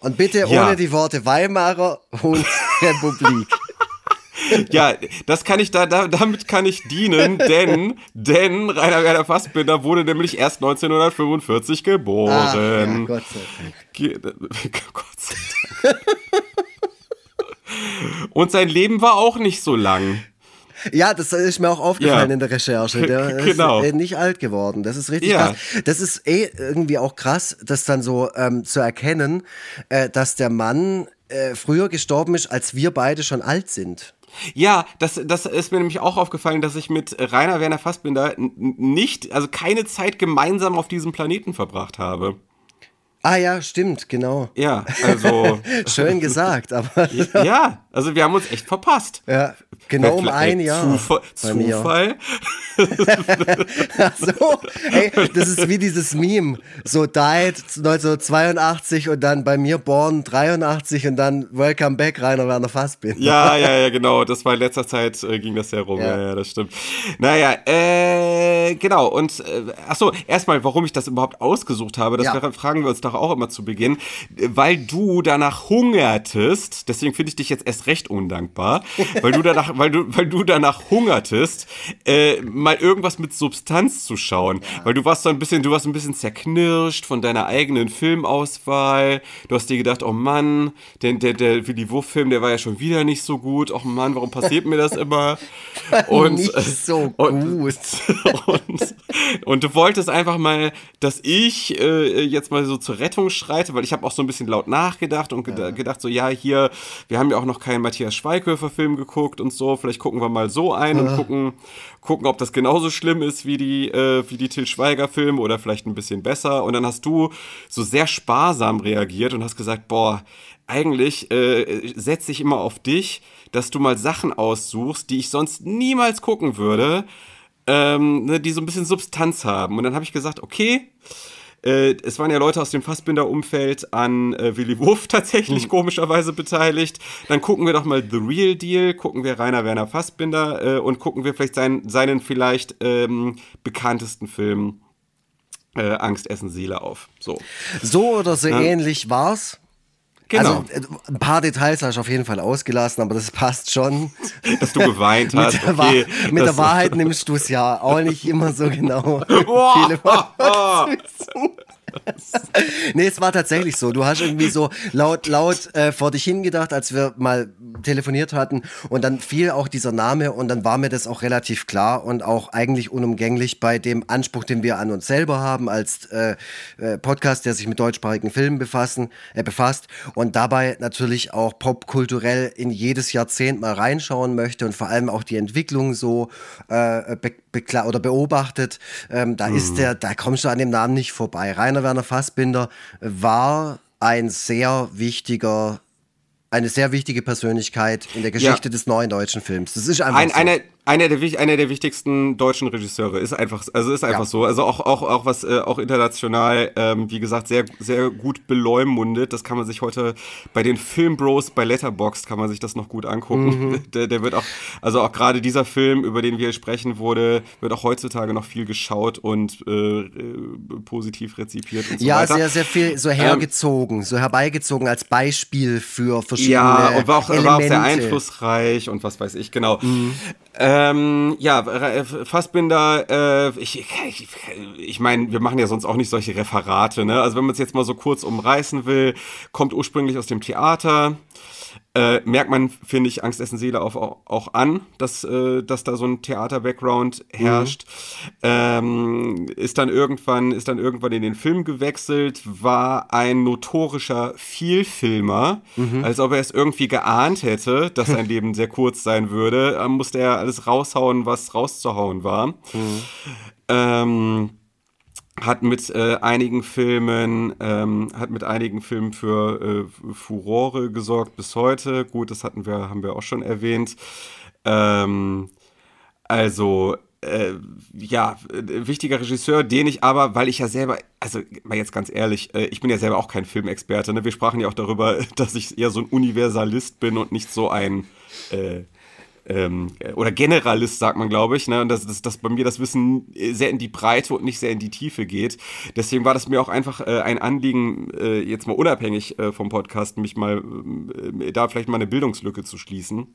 Und bitte Ja. ohne die Worte Weimarer und Republik. Ja, das kann ich da, da damit kann ich dienen, denn denn Rainer Werner Fassbinder wurde nämlich erst 1945 geboren. Ach, ja, Gott sei Dank. Ge- Gott sei Dank. Und sein Leben war auch nicht so lang. Ja, das ist mir auch aufgefallen Ja. in der Recherche. Der Genau. ist äh, nicht alt geworden. Das ist richtig Ja. krass. Das ist eh irgendwie auch krass, das dann so ähm, zu erkennen, äh, dass der Mann äh, früher gestorben ist, als wir beide schon alt sind. Ja, das, das ist mir nämlich auch aufgefallen, dass ich mit Rainer Werner Fassbinder nicht, also keine Zeit gemeinsam auf diesem Planeten verbracht habe. Ah ja, stimmt, genau. Ja, also. Schön gesagt, aber. ja, also wir haben uns echt verpasst. Ja, genau um ein Jahr. Zufall. Zufall. So, ey, das ist wie dieses Meme. So died 1982 und dann bei mir born 83 und dann Welcome back Rainer Werner Fassbinder. Ja, ja, ja, genau. Das war in letzter Zeit äh, ging das sehr rum. Ja. ja, ja, das stimmt. Naja, äh, genau. Und äh, ach so, erstmal, warum ich das überhaupt ausgesucht habe, das ja. fragen wir uns doch auch immer zu Beginn, weil du danach hungertest. Deswegen finde ich dich jetzt erst recht undankbar, weil du danach, weil du, weil du danach hungertest, äh, mal irgendwas mit Substanz zu schauen, ja. weil du warst so ein bisschen, du warst ein bisschen zerknirscht von deiner eigenen Filmauswahl. Du hast dir gedacht, oh Mann, der, der, der Willy Wuff-Film, der war ja schon wieder nicht so gut. Oh Mann, warum passiert mir das immer? Und, nicht so und, gut. Und, und, du wolltest einfach mal, dass ich äh, jetzt mal so zur Rettung schreite, weil ich habe auch so ein bisschen laut nachgedacht und ja. gedacht so, ja, hier, wir haben ja auch noch keinen Matthias Schweighöfer-Film geguckt und so, vielleicht gucken wir mal so ein ja. und gucken, gucken, ob das genauso schlimm ist wie die, äh, wie die Till Schweiger-Filme oder vielleicht ein bisschen besser. Und dann hast du so sehr sparsam reagiert und hast gesagt, boah, eigentlich äh, setze ich immer auf dich, dass du mal Sachen aussuchst, die ich sonst niemals gucken würde, ähm, ne, die so ein bisschen Substanz haben. Und dann habe ich gesagt, okay, äh, es waren ja Leute aus dem Fassbinder-Umfeld an äh, Willy Wuff tatsächlich hm. komischerweise beteiligt. Dann gucken wir doch mal The Real Deal, gucken wir Rainer Werner Fassbinder äh, und gucken wir vielleicht sein, seinen vielleicht ähm, bekanntesten Film äh, Angst, Essen, Seele auf. So, so oder so ja. ähnlich war's. Genau. Also, äh, ein paar Details hast du auf jeden Fall ausgelassen, aber das passt schon. Dass du geweint hast. mit der, okay, mit der Wahrheit nimmst du es ja auch nicht immer so genau. Viele nee, es war tatsächlich so. Du hast irgendwie so laut, laut äh, vor dich hingedacht, als wir mal telefoniert hatten. Und dann fiel auch dieser Name und dann war mir das auch relativ klar und auch eigentlich unumgänglich bei dem Anspruch, den wir an uns selber haben als äh, äh, Podcast, der sich mit deutschsprachigen Filmen befassen, äh, befasst und dabei natürlich auch popkulturell in jedes Jahrzehnt mal reinschauen möchte und vor allem auch die Entwicklung so äh, be oder beobachtet. Ähm, da mhm. ist der, da kommst du an dem Namen nicht vorbei. Rainer Werner Fassbinder war ein sehr wichtiger eine sehr wichtige Persönlichkeit in der Geschichte ja. des neuen deutschen Films. Das ist einfach ein, so. eine, einer der, einer der wichtigsten deutschen Regisseure ist einfach, also ist einfach ja. so. Also auch, auch, auch was, äh, auch international, ähm, wie gesagt, sehr, sehr gut beleumundet. Das kann man sich heute bei den Filmbros bei Letterboxd kann man sich das noch gut angucken. Mhm. Der, der wird auch, also auch gerade dieser Film, über den wir sprechen, wurde, wird auch heutzutage noch viel geschaut und äh, äh positiv rezipiert und so ja, weiter. Ja, sehr, sehr viel so hergezogen, ähm, so herbeigezogen als Beispiel für verschiedene Ja, und war auch, Elemente. war auch sehr einflussreich und was weiß ich, genau. Mhm. Ähm, ja, Fassbinder, äh, ich, ich, ich meine, wir machen ja sonst auch nicht solche Referate, ne? Also wenn man es jetzt mal so kurz umreißen will, kommt ursprünglich aus dem Theater, äh, merkt man, finde ich, Angst, Essen, Seele auch, auch an, dass, äh, dass da so ein Theater-Background herrscht. Mhm. Ähm, ist dann irgendwann, ist dann irgendwann in den Film gewechselt, war ein notorischer Vielfilmer, mhm. als ob er es irgendwie geahnt hätte, dass sein Leben sehr kurz sein würde, äh, musste er alles raushauen, was rauszuhauen war. Mhm. Ähm, hat mit äh, einigen Filmen, ähm, hat mit einigen Filmen für äh, Furore gesorgt bis heute. Gut, das hatten wir, haben wir auch schon erwähnt. Ähm, also äh, ja, wichtiger Regisseur, den ich aber, weil ich ja selber, also mal jetzt ganz ehrlich, äh, ich bin ja selber auch kein Filmexperte. Ne? Wir sprachen ja auch darüber, dass ich eher so ein Universalist bin und nicht so ein äh, ähm, oder Generalist, sagt man, glaube ich, ne? Und dass, dass, dass bei mir das Wissen sehr in die Breite und nicht sehr in die Tiefe geht. Deswegen war das mir auch einfach äh, ein Anliegen, äh, jetzt mal unabhängig äh, vom Podcast, mich mal äh, da vielleicht mal eine Bildungslücke zu schließen.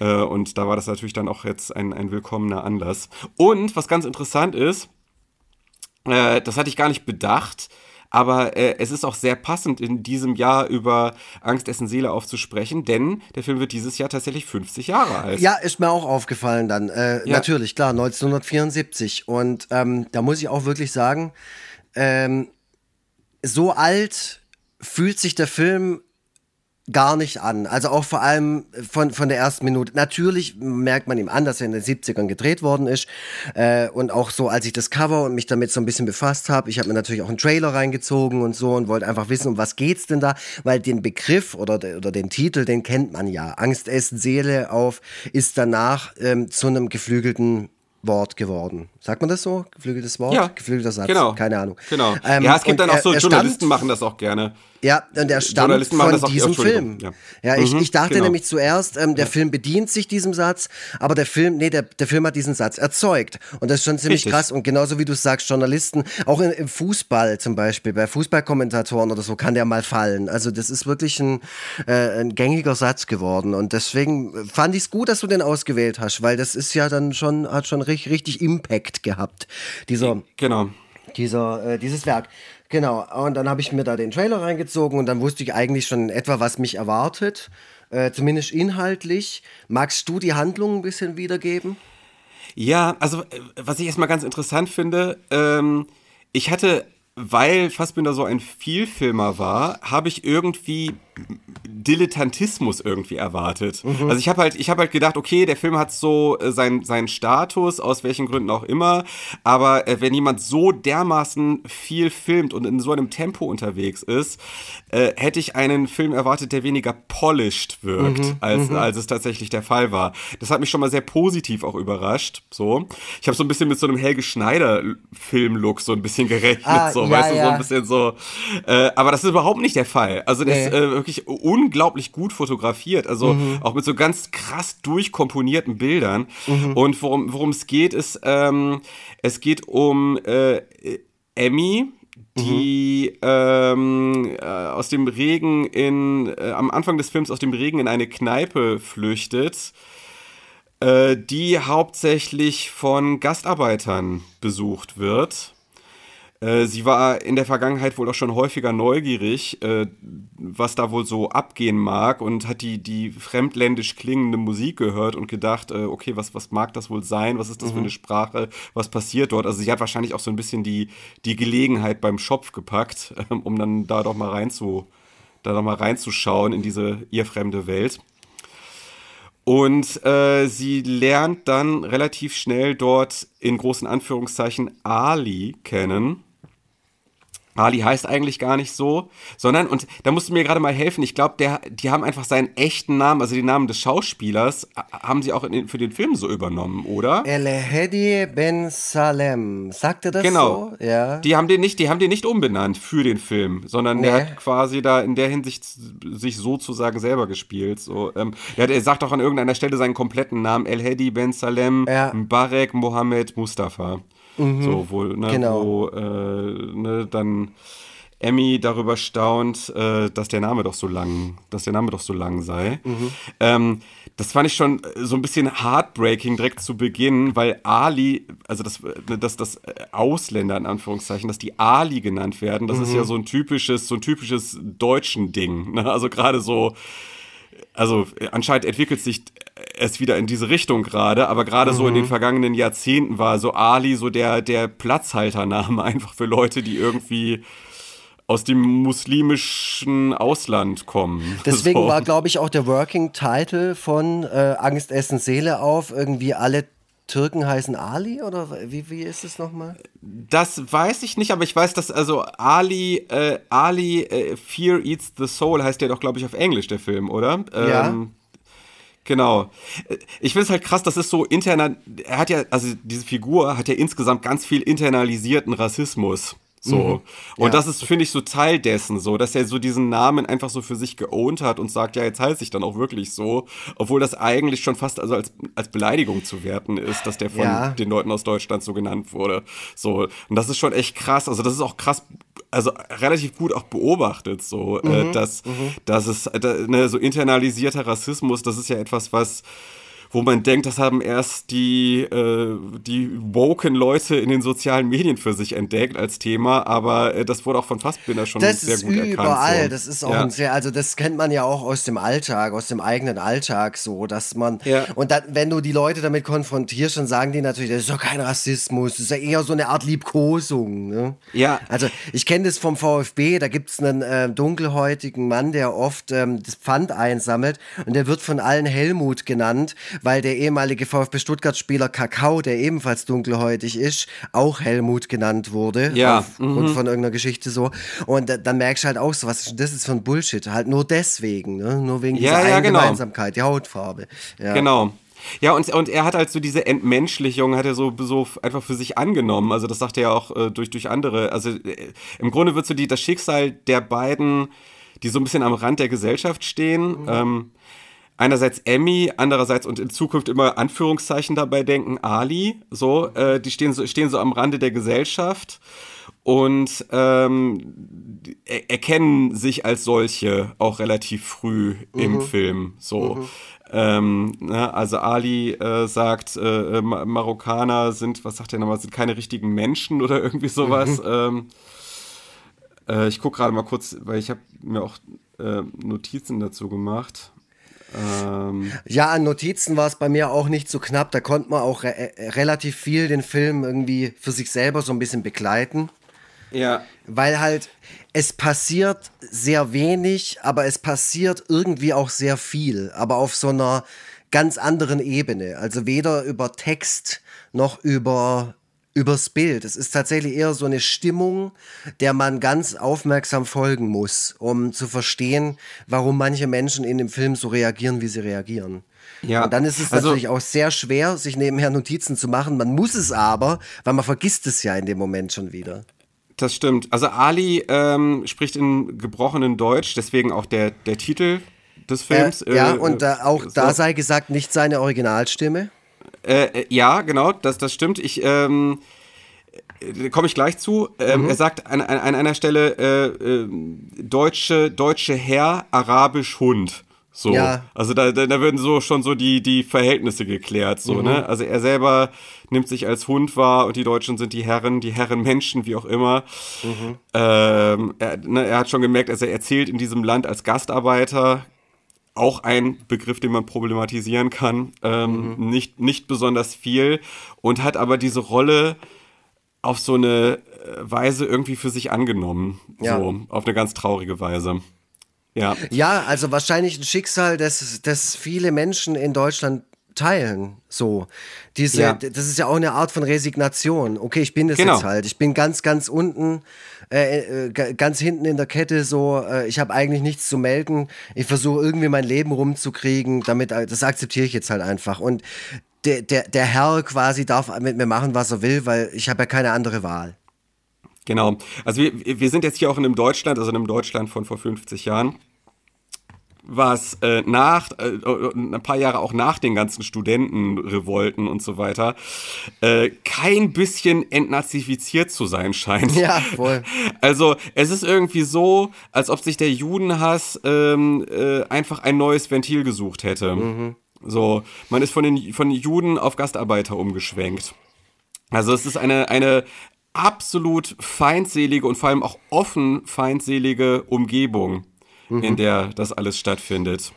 Äh, und da war das natürlich dann auch jetzt ein, ein willkommener Anlass. Und was ganz interessant ist, äh, das hatte ich gar nicht bedacht, aber äh, es ist auch sehr passend, in diesem Jahr über Angst, Essen, Seele aufzusprechen, denn der Film wird dieses Jahr tatsächlich 50 Jahre alt. Ja, ist mir auch aufgefallen dann. Äh, ja. Natürlich, klar, 1974. Und ähm, da muss ich auch wirklich sagen, ähm, so alt fühlt sich der Film gar nicht an. Also auch vor allem von, von der ersten Minute. Natürlich merkt man ihm an, dass er in den 70ern gedreht worden ist. Äh, und auch so, als ich das Cover und mich damit so ein bisschen befasst habe, ich habe mir natürlich auch einen Trailer reingezogen und so und wollte einfach wissen, um was geht's denn da? Weil den Begriff oder, oder den Titel, den kennt man ja. Angst essen Seele auf ist danach ähm, zu einem geflügelten Wort geworden. Sagt man das so? Geflügeltes Wort? Ja, Geflügelter Satz? genau. Keine Ahnung. Genau. Ähm, ja, es gibt dann auch so, Journalisten machen das auch gerne. Ja, und der stammt von diesem Film. ja. Ja, ich, Mhm, ich dachte genau. nämlich zuerst, ähm, der Film bedient sich diesem Satz, aber der Film, nee, der, der Film hat diesen Satz erzeugt. Und das ist schon ziemlich Richtig. krass. Und genauso wie du sagst, Journalisten, auch in, im Fußball zum Beispiel, bei Fußballkommentatoren oder so, kann der mal fallen. Also das ist wirklich ein, äh, ein gängiger Satz geworden. Und deswegen fand ich es gut, dass du den ausgewählt hast, weil das ist ja dann schon, hat schon richtig, richtig Impact gehabt. Dieser Genau. dieser, äh, dieses Werk. Genau, und dann habe ich mir da den Trailer reingezogen und dann wusste ich eigentlich schon etwa, was mich erwartet. Äh, zumindest inhaltlich. Magst du die Handlung ein bisschen wiedergeben? Ja, also äh, was ich erstmal ganz interessant finde, ähm, ich hatte, weil Fassbinder so ein Vielfilmer war, habe ich irgendwie Dilettantismus irgendwie erwartet. Also ich habe halt, ich habe halt gedacht, okay, der Film hat so äh, seinen seinen Status, aus welchen Gründen auch immer, aber äh, wenn jemand so dermaßen viel filmt und in so einem Tempo unterwegs ist, äh, hätte ich einen Film erwartet, der weniger polished wirkt, als, als es tatsächlich der Fall war. Das hat mich schon mal sehr positiv auch überrascht. So, ich habe so ein bisschen mit so einem Helge Schneider Film-Look so ein bisschen gerechnet, Ah, so, ja, weißt du, so ja. ein bisschen so. Äh, aber das ist überhaupt nicht der Fall. Also der Nee. Wirklich unglaublich gut fotografiert, also auch mit so ganz krass durchkomponierten Bildern. Und worum worum es geht, ist, ähm, es geht um äh, Emmy, die ähm, äh, aus dem Regen in, äh, am Anfang des Films aus dem Regen in eine Kneipe flüchtet, äh, die hauptsächlich von Gastarbeitern besucht wird. Äh, Sie war in der Vergangenheit wohl auch schon häufiger neugierig, äh, was da wohl so abgehen mag und hat die, die fremdländisch klingende Musik gehört und gedacht, äh, okay, was, was mag das wohl sein? Was ist das für eine Sprache? Was passiert dort? Also sie hat wahrscheinlich auch so ein bisschen die, die Gelegenheit beim Schopf gepackt, ähm, um dann da doch mal rein zu, da doch mal reinzuschauen in diese ihr fremde Welt. Und äh, sie lernt dann relativ schnell dort in großen Anführungszeichen Ali kennen. Ali heißt eigentlich gar nicht so, sondern, und da musst du mir gerade mal helfen, ich glaube, die haben einfach seinen echten Namen, also den Namen des Schauspielers, haben sie auch den- für den Film so übernommen, oder? El Hedi Ben Salem. Sagt er das Genau. so? Ja. Die haben den nicht, die haben den nicht umbenannt für den Film, sondern der Nee. hat quasi da in der Hinsicht sich sozusagen selber gespielt. So, ähm, der, hat- er sagt auch an irgendeiner Stelle seinen kompletten Namen: El Hedi Ben Salem Ja. Mbarek Mohammed Mustafa. So, wo, ne, Genau. wo äh, ne, dann Emmy darüber staunt, äh, dass der Name doch so lang, dass der Name doch so lang sei. Ähm, das fand ich schon so ein bisschen heartbreaking direkt zu Beginn, weil Ali, also das, äh, dass das äh, Ausländer in Anführungszeichen, dass die Ali genannt werden, das ist ja so ein typisches, so ein typisches deutschen Ding. Ne? Also gerade so, also anscheinend entwickelt sich es wieder in diese Richtung gerade, aber gerade so in den vergangenen Jahrzehnten war so Ali so der, der Platzhaltername einfach für Leute, die irgendwie aus dem muslimischen Ausland kommen. Deswegen so. war, glaube ich, auch der Working Title von äh, Angst essen Seele auf irgendwie alle Türken heißen Ali oder wie, wie ist es nochmal? Das weiß ich nicht, aber ich weiß, dass also Ali, äh, Ali äh, Fear Eats the Soul heißt ja doch, glaube ich, auf Englisch der Film, oder? Ja. Genau. Ich finde es halt krass, das ist so internal. Er hat ja, also diese Figur hat ja insgesamt ganz viel internalisierten Rassismus. So. Und Ja. das ist, finde ich, so Teil dessen, so, dass er so diesen Namen einfach so für sich geowned hat und sagt, ja, jetzt heiße ich dann auch wirklich so. Obwohl das eigentlich schon fast also als, als Beleidigung zu werten ist, dass der von Ja. den Leuten aus Deutschland so genannt wurde. So. Und das ist schon echt krass. Also, das ist auch krass, also relativ gut auch beobachtet, so, äh, dass, dass es, da, ne, so internalisierter Rassismus, das ist ja etwas, was wo man denkt, das haben erst die, äh, die woken Leute in den sozialen Medien für sich entdeckt als Thema, aber äh, das wurde auch von Fassbinder schon das sehr gut erkannt. überall. So. Das ist auch ja. ein sehr, also das kennt man ja auch aus dem Alltag, aus dem eigenen Alltag so, dass man Ja. und dann, wenn du die Leute damit konfrontierst, dann sagen die natürlich, das ist doch kein Rassismus, das ist ja eher so eine Art Liebkosung. Ne? Ja. Also ich kenne das vom VfB, da gibt es einen äh, dunkelhäutigen Mann, der oft ähm, das Pfand einsammelt und der wird von allen Helmut genannt, weil der ehemalige VfB Stuttgart-Spieler Kakao, der ebenfalls dunkelhäutig ist, auch Helmut genannt wurde. Ja, mhm. Aufgrund von irgendeiner Geschichte so. Und da, dann merkst du halt auch so, was ist das ist für ein Bullshit. Halt nur deswegen, ne? nur wegen Ja, dieser ja, einen genau. Gemeinsamkeit, die Hautfarbe. Ja. Genau. Ja, und, und er hat halt so diese Entmenschlichung, hat er so, so einfach für sich angenommen. Also das sagt er ja auch äh, durch, durch andere. Also äh, im Grunde wird so die, das Schicksal der beiden, die so ein bisschen am Rand der Gesellschaft stehen, ähm, einerseits Emmy, andererseits und in Zukunft immer Anführungszeichen dabei denken, Ali, so, äh, die stehen so, stehen so am Rande der Gesellschaft und ähm, er erkennen sich als solche auch relativ früh im Film. So. Ähm, ne, also Ali äh, sagt, äh, Ma- Marokkaner sind, was sagt er nochmal, sind keine richtigen Menschen oder irgendwie sowas. Ähm, äh, ich gucke gerade mal kurz, weil ich habe mir auch äh, Notizen dazu gemacht. Ähm, Ja, an Notizen war es bei mir auch nicht so knapp. Da konnte man auch re äh, relativ viel den Film irgendwie für sich selber so ein bisschen begleiten. ja. Weil halt es passiert sehr wenig, aber es passiert irgendwie auch sehr viel, aber auf so einer ganz anderen Ebene. Also weder über Text noch über übers Bild. Es ist tatsächlich eher so eine Stimmung, der man ganz aufmerksam folgen muss, um zu verstehen, warum manche Menschen in dem Film so reagieren, wie sie reagieren. Ja, Und dann ist es also- natürlich auch sehr schwer, sich nebenher Notizen zu machen. Man muss es aber, weil man vergisst es ja in dem Moment schon wieder. Das stimmt. Also Ali ähm, spricht in gebrochenen Deutsch, deswegen auch der, der Titel des Films. Äh, ja, äh, und äh, auch so. da sei gesagt, nicht seine Originalstimme. Äh, äh, ja, genau, das, das stimmt. Ich ähm, äh, komme ich gleich zu. Ähm, Mhm. Er sagt an, an, an einer Stelle äh, äh, deutsche deutsche Herr, arabisch Hund. So, Ja. also da, da, da werden so schon so die, die Verhältnisse geklärt, so, Mhm. ne? Also er selber nimmt sich als Hund wahr und die Deutschen sind die Herren, die Herren Menschen, wie auch immer. Mhm. Ähm, er, ne, er hat schon gemerkt, also er erzählt in diesem Land als Gastarbeiter, auch ein Begriff, den man problematisieren kann, ähm, Mhm. nicht, nicht besonders viel und hat aber diese Rolle auf so eine äh, Weise irgendwie für sich angenommen. Ja. So, auf eine ganz traurige Weise. Ja. Ja, also wahrscheinlich ein Schicksal, das, das viele Menschen in Deutschland teilen. So. Diese, Ja. das ist ja auch eine Art von Resignation. Okay, ich bin das Genau. jetzt halt. Ich bin ganz, ganz unten, äh, äh, ga- ganz hinten in der Kette so, äh, ich habe eigentlich nichts zu melden. Ich versuche irgendwie mein Leben rumzukriegen, damit, äh, das akzeptiere ich jetzt halt einfach. Und der, der, der Herr quasi darf mit mir machen, was er will, weil ich habe ja keine andere Wahl. Genau. Also wir, wir sind jetzt hier auch in einem Deutschland, also in einem Deutschland von vor 50 Jahren, was äh, nach, äh, ein paar Jahre auch nach den ganzen Studentenrevolten und so weiter, äh, kein bisschen entnazifiziert zu sein scheint. Ja, voll. Also es ist irgendwie so, als ob sich der Judenhass ähm, äh, einfach ein neues Ventil gesucht hätte. So, man ist von den von Juden auf Gastarbeiter umgeschwenkt. Also es ist eine, eine absolut feindselige und vor allem auch offen feindselige Umgebung, in der das alles stattfindet.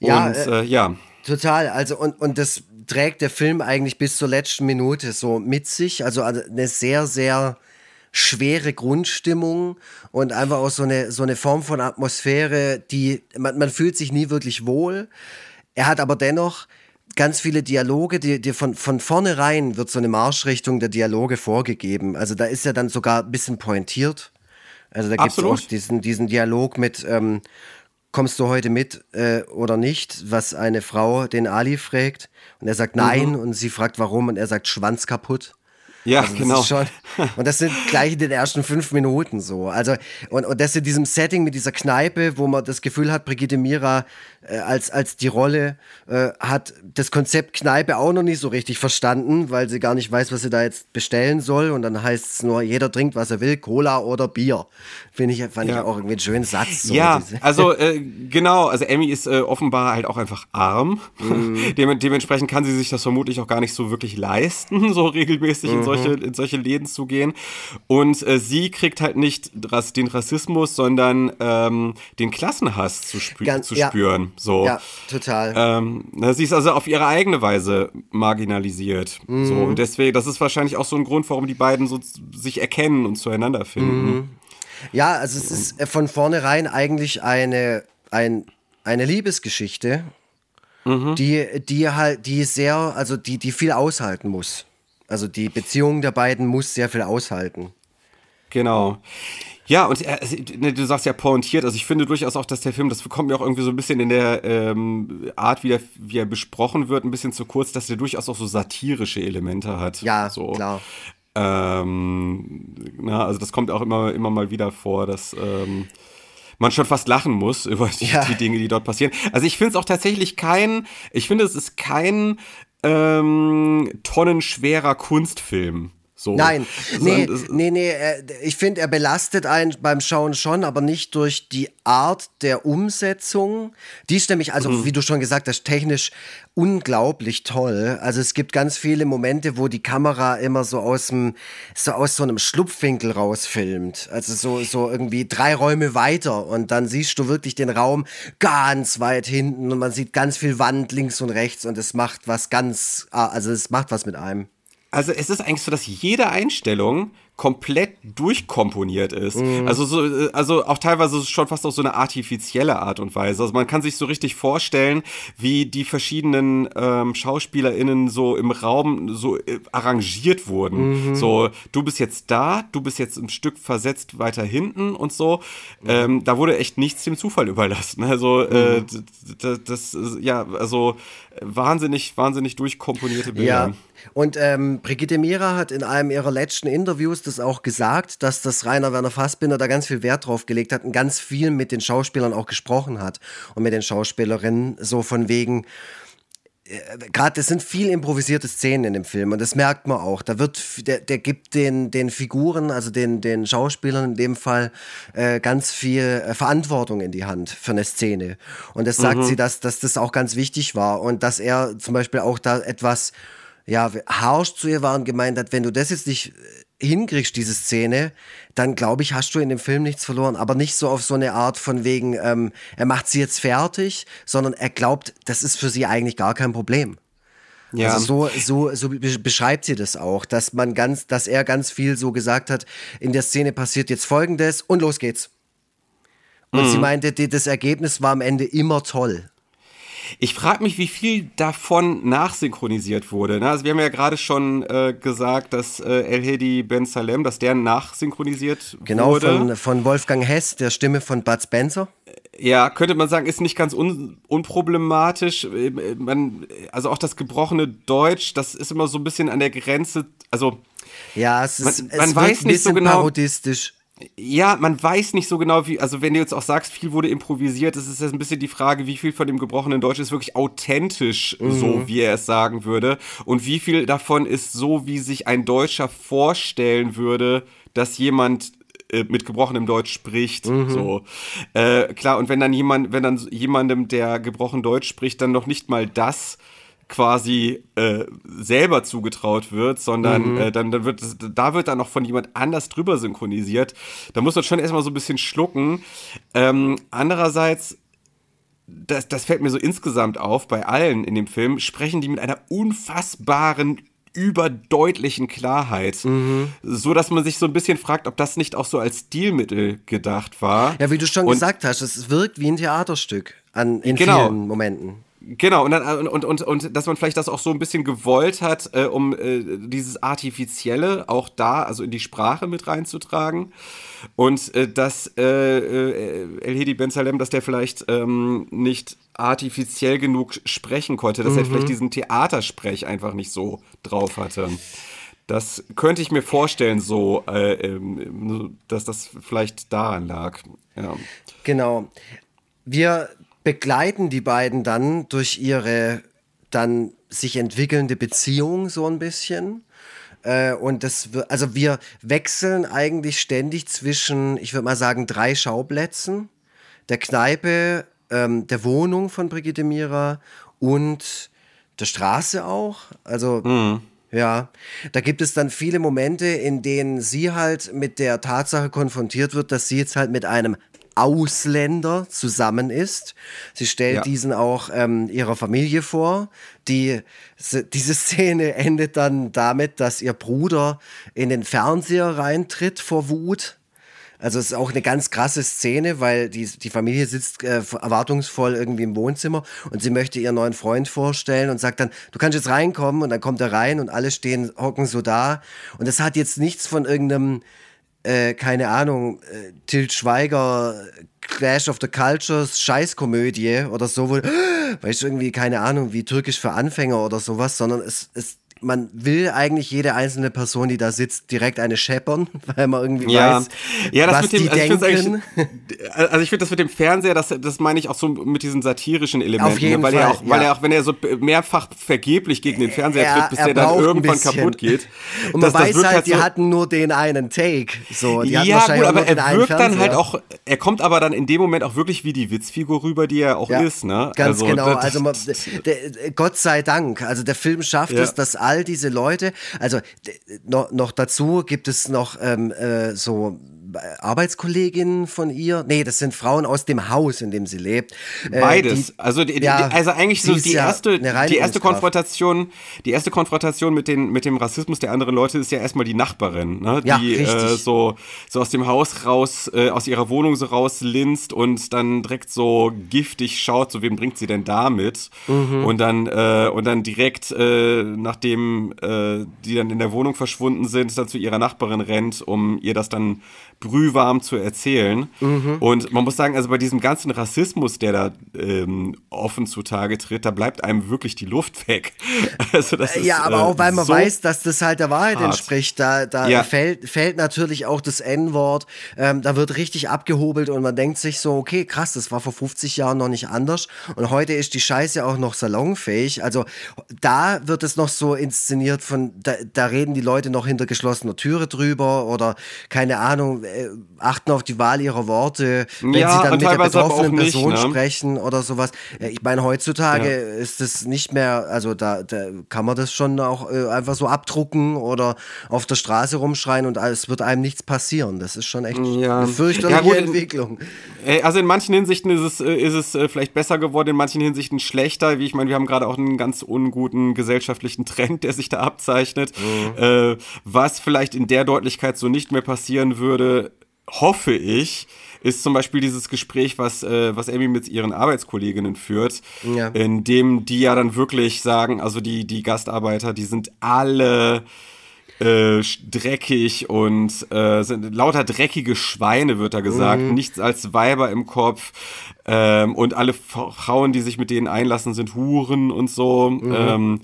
Ja, und äh, äh, ja, Total, also und, und das trägt der Film eigentlich bis zur letzten Minute so mit sich. Also eine sehr, sehr schwere Grundstimmung und einfach auch so eine, so eine Form von Atmosphäre, die man, man fühlt sich nie wirklich wohl. Er hat aber dennoch ganz viele Dialoge, die, die von, von vornherein wird so eine Marschrichtung der Dialoge vorgegeben. Also da ist ja dann sogar ein bisschen pointiert. Also da gibt es auch diesen, diesen Dialog mit, ähm, kommst du heute mit äh, oder nicht, was eine Frau den Ali fragt. Und er sagt nein und sie fragt warum und er sagt Schwanz kaputt. ja, Also genau. Schon, und das sind gleich in den ersten fünf Minuten so. Also, und, und das in diesem Setting mit dieser Kneipe, wo man das Gefühl hat, Brigitte Mira äh, als, als die Rolle, äh, hat das Konzept Kneipe auch noch nicht so richtig verstanden, weil sie gar nicht weiß, was sie da jetzt bestellen soll. Und dann heißt es nur, jeder trinkt, was er will, Cola oder Bier. Finde ich, fand Ja. ich auch irgendwie einen schönen Satz. So, ja, also äh, genau, also Emmy ist äh, offenbar halt auch einfach arm. Mhm. Dem, dementsprechend kann sie sich das vermutlich auch gar nicht so wirklich leisten, so regelmäßig in, solche, Mhm. in solche Läden zu gehen. Und äh, sie kriegt halt nicht den Rassismus, sondern ähm, den Klassenhass zu, spü Ganz- zu ja. So. ja, total. Ähm, sie ist also auf ihre eigene Weise marginalisiert. So, Mhm. und deswegen, das ist wahrscheinlich auch so ein Grund, warum die beiden so sich erkennen und zueinander finden. Mhm. Ja, also es ist äh, von vornherein eigentlich eine, ein, eine Liebesgeschichte, die, die halt, die sehr, also die, die viel aushalten muss. Also die Beziehung der beiden muss sehr viel aushalten. Genau. Ja, und er, ne, du sagst ja pointiert, also ich finde durchaus auch, dass der Film, das kommt mir auch irgendwie so ein bisschen in der ähm, Art, wie, der, wie er besprochen wird, ein bisschen zu kurz, dass der durchaus auch so satirische Elemente hat. Ja, so. klar. Ähm, na, also das kommt auch immer, immer mal wieder vor, dass ähm, man schon fast lachen muss über die, Ja. die Dinge, die dort passieren. Also ich finde es auch tatsächlich kein, ich finde es ist kein ähm, tonnenschwerer Kunstfilm. So. Nein, nee, nee, nee, äh, ich finde, er belastet einen beim Schauen schon, aber nicht durch die Art der Umsetzung. Die ist nämlich, also wie du schon gesagt hast, technisch unglaublich toll. Also es gibt ganz viele Momente, wo die Kamera immer so aus dem, so aus so einem Schlupfwinkel rausfilmt. Also so, so irgendwie drei Räume weiter und dann siehst du wirklich den Raum ganz weit hinten und man sieht ganz viel Wand links und rechts und es macht was ganz, ah, also es macht was mit einem. Also es ist eigentlich so, dass jede Einstellung komplett durchkomponiert ist. Mhm. Also so, äh, also auch teilweise schon fast auf so eine artifizielle Art und Weise. Also man kann sich so richtig vorstellen, wie die verschiedenen ähm, SchauspielerInnen so im Raum so äh, arrangiert wurden. Mhm. So, du bist jetzt da, du bist jetzt ein Stück versetzt weiter hinten und so. Mhm. Ähm, da wurde echt nichts dem Zufall überlassen. Also äh, Mhm. das, ja, also äh, wahnsinnig, wahnsinnig durchkomponierte Bilder. Ja. Und ähm, Brigitte Mira hat in einem ihrer letzten Interviews das auch gesagt, dass das Rainer Werner Fassbinder da ganz viel Wert drauf gelegt hat und ganz viel mit den Schauspielern auch gesprochen hat und mit den Schauspielerinnen so von wegen gerade es sind viel improvisierte Szenen in dem Film und das merkt man auch. Da wird der, der gibt den den Figuren, also den den Schauspielern in dem Fall äh, ganz viel äh, Verantwortung in die Hand für eine Szene. Und das sagt sie, dass dass das auch ganz wichtig war und dass er zum Beispiel auch da etwas ja harsch zu ihr war und gemeint hat, wenn du das jetzt nicht äh, hinkriegst, diese Szene, dann glaube ich, hast du in dem Film nichts verloren. Aber nicht so auf so eine Art von wegen, ähm, er macht sie jetzt fertig, sondern er glaubt, das ist für sie eigentlich gar kein Problem. Ja. Also so, so, so be- beschreibt sie das auch, dass man ganz, dass er ganz viel so gesagt hat, in der Szene passiert jetzt folgendes und los geht's. Und sie meinte, das Ergebnis war am Ende immer toll. Ich frage mich, wie viel davon nachsynchronisiert wurde. ne? Also wir haben ja gerade schon äh, gesagt, dass äh, El Hedi Ben Salem, dass der nachsynchronisiert Genau, wurde. von, von Wolfgang Hess, der Stimme von Bud Spencer. Ja, könnte man sagen, ist nicht ganz un unproblematisch. Äh, Man, also auch das gebrochene Deutsch, das ist immer so ein bisschen an der Grenze. Also Ja, es ist, Man- es man wird weiß ein nicht so genau- parodistisch. Ja, man weiß nicht so genau, wie, also wenn du jetzt auch sagst, viel wurde improvisiert, das ist jetzt ein bisschen die Frage, wie viel von dem gebrochenen Deutsch ist wirklich authentisch, so wie er es sagen würde, und wie viel davon ist so, wie sich ein Deutscher vorstellen würde, dass jemand äh, mit gebrochenem Deutsch spricht, so. Äh, klar, und wenn dann jemand, wenn dann jemandem, der gebrochen Deutsch spricht, dann noch nicht mal das quasi äh, selber zugetraut wird, sondern äh, dann, dann wird da wird dann noch von jemand anders drüber synchronisiert. Da muss man schon erstmal so ein bisschen schlucken. Ähm, andererseits das, das fällt mir so insgesamt auf, bei allen in dem Film sprechen die mit einer unfassbaren überdeutlichen Klarheit, so dass man sich so ein bisschen fragt, ob das nicht auch so als Stilmittel gedacht war. Ja, wie du schon Und- gesagt hast, es wirkt wie ein Theaterstück an, in Genau. vielen Momenten. Genau, und, dann, und, und, und dass man vielleicht das auch so ein bisschen gewollt hat, äh, um äh, dieses Artifizielle auch da, also in die Sprache mit reinzutragen. Und äh, dass äh, äh, El Hedi Ben Salem, dass der vielleicht ähm, nicht artifiziell genug sprechen konnte, dass er vielleicht diesen Theatersprech einfach nicht so drauf hatte. Das könnte ich mir vorstellen, so, äh, ähm, dass das vielleicht daran lag. Ja. Genau. Wir begleiten die beiden dann durch ihre dann sich entwickelnde Beziehung so ein bisschen. Äh, und das, also wir wechseln eigentlich ständig zwischen, ich würde mal sagen, drei Schauplätzen. Der Kneipe, ähm, der Wohnung von Brigitte Mira und der Straße auch. Also, mhm. ja, da gibt es dann viele Momente, in denen sie halt mit der Tatsache konfrontiert wird, dass sie jetzt halt mit einem Ausländer zusammen ist. Sie stellt ja. diesen auch ähm, ihrer Familie vor. Die, diese Szene endet dann damit, dass ihr Bruder in den Fernseher reintritt vor Wut. Also es ist auch eine ganz krasse Szene, weil die, die Familie sitzt äh, erwartungsvoll irgendwie im Wohnzimmer und sie möchte ihren neuen Freund vorstellen und sagt dann, du kannst jetzt reinkommen und dann kommt er rein und alle stehen, hocken so da. Und das hat jetzt nichts von irgendeinem äh, keine Ahnung, äh, Tilt Schweiger, Clash of the Cultures, Scheißkomödie oder so, wo, weißt du, irgendwie, keine Ahnung, wie türkisch für Anfänger oder sowas, sondern es, es man will eigentlich jede einzelne Person, die da sitzt, direkt eine scheppern, weil man irgendwie ja. weiß, ja, das was mit dem, die also denken. Ich also ich finde das mit dem Fernseher, das, das meine ich auch so mit diesen satirischen Elementen, Auf jeden weil, Fall, er auch, ja. weil er auch, wenn er so mehrfach vergeblich gegen den Fernseher er, tritt, bis der dann irgendwann kaputt geht. Und man das, weiß das halt, halt so, die hatten nur den einen Take. So, die ja, gut, aber er wirkt dann halt auch, er kommt aber dann in dem Moment auch wirklich wie die Witzfigur rüber, die er auch ja, ist, ne? Ganz also, genau, also man, der, Gott sei Dank, also der Film schafft es, dass all diese Leute, also noch, noch dazu gibt es noch ähm, äh, so Arbeitskolleginnen von ihr. Nee, das sind Frauen aus dem Haus, in dem sie lebt. Äh, Beides. Die, also, die, ja, also eigentlich so die erste, die erste Konfrontation, die erste Konfrontation mit, den, mit dem Rassismus der anderen Leute ist ja erstmal die Nachbarin, ne? die ja, äh, so, so aus dem Haus raus, äh, aus ihrer Wohnung so rauslinst und dann direkt so giftig schaut, so wem bringt sie denn da mit? Mhm. Und dann, äh, und dann direkt, äh, nachdem äh, die dann in der Wohnung verschwunden sind, dann zu ihrer Nachbarin rennt, um ihr das dann brühwarm zu erzählen. Mhm. Und man muss sagen, also bei diesem ganzen Rassismus, der da ähm, offen zutage tritt, da bleibt einem wirklich die Luft weg. Also das ist, ja, aber auch weil man so weiß, dass das halt der Wahrheit hart. entspricht. Da, da ja. fällt, fällt natürlich auch das N-Wort. Ähm, da wird richtig abgehobelt und man denkt sich so, okay, krass, das war vor 50 Jahren noch nicht anders. Und heute ist die Scheiße auch noch salonfähig. Also da wird es noch so inszeniert von, da, da reden die Leute noch hinter geschlossener Türe drüber oder keine Ahnung, äh, achten auf die Wahl ihrer Worte, wenn ja, sie dann mit der betroffenen Person nicht, ne? sprechen oder sowas. Ich meine, heutzutage ja. ist es nicht mehr, also da, da, kann man das schon auch äh, einfach so abdrucken oder auf der Straße rumschreien und es wird einem nichts passieren. Das ist schon echt ja. eine fürchterliche gut, Entwicklung. Also in manchen Hinsichten ist es, äh, ist es äh, vielleicht besser geworden, in manchen Hinsichten schlechter. Wie ich meine, wir haben gerade auch einen ganz unguten gesellschaftlichen Trend, der sich da abzeichnet. Mhm. Äh, was vielleicht in der Deutlichkeit so nicht mehr passieren würde, hoffe ich, ist zum Beispiel dieses Gespräch, was, äh, was Amy mit ihren Arbeitskolleginnen führt, ja. in dem die ja dann wirklich sagen, also die, die Gastarbeiter, die sind alle äh, dreckig und äh, sind lauter dreckige Schweine, wird da gesagt. Mhm. Nichts als Weiber im Kopf. Ähm, und alle Frauen, die sich mit denen einlassen, sind Huren und so. Mhm. Ähm,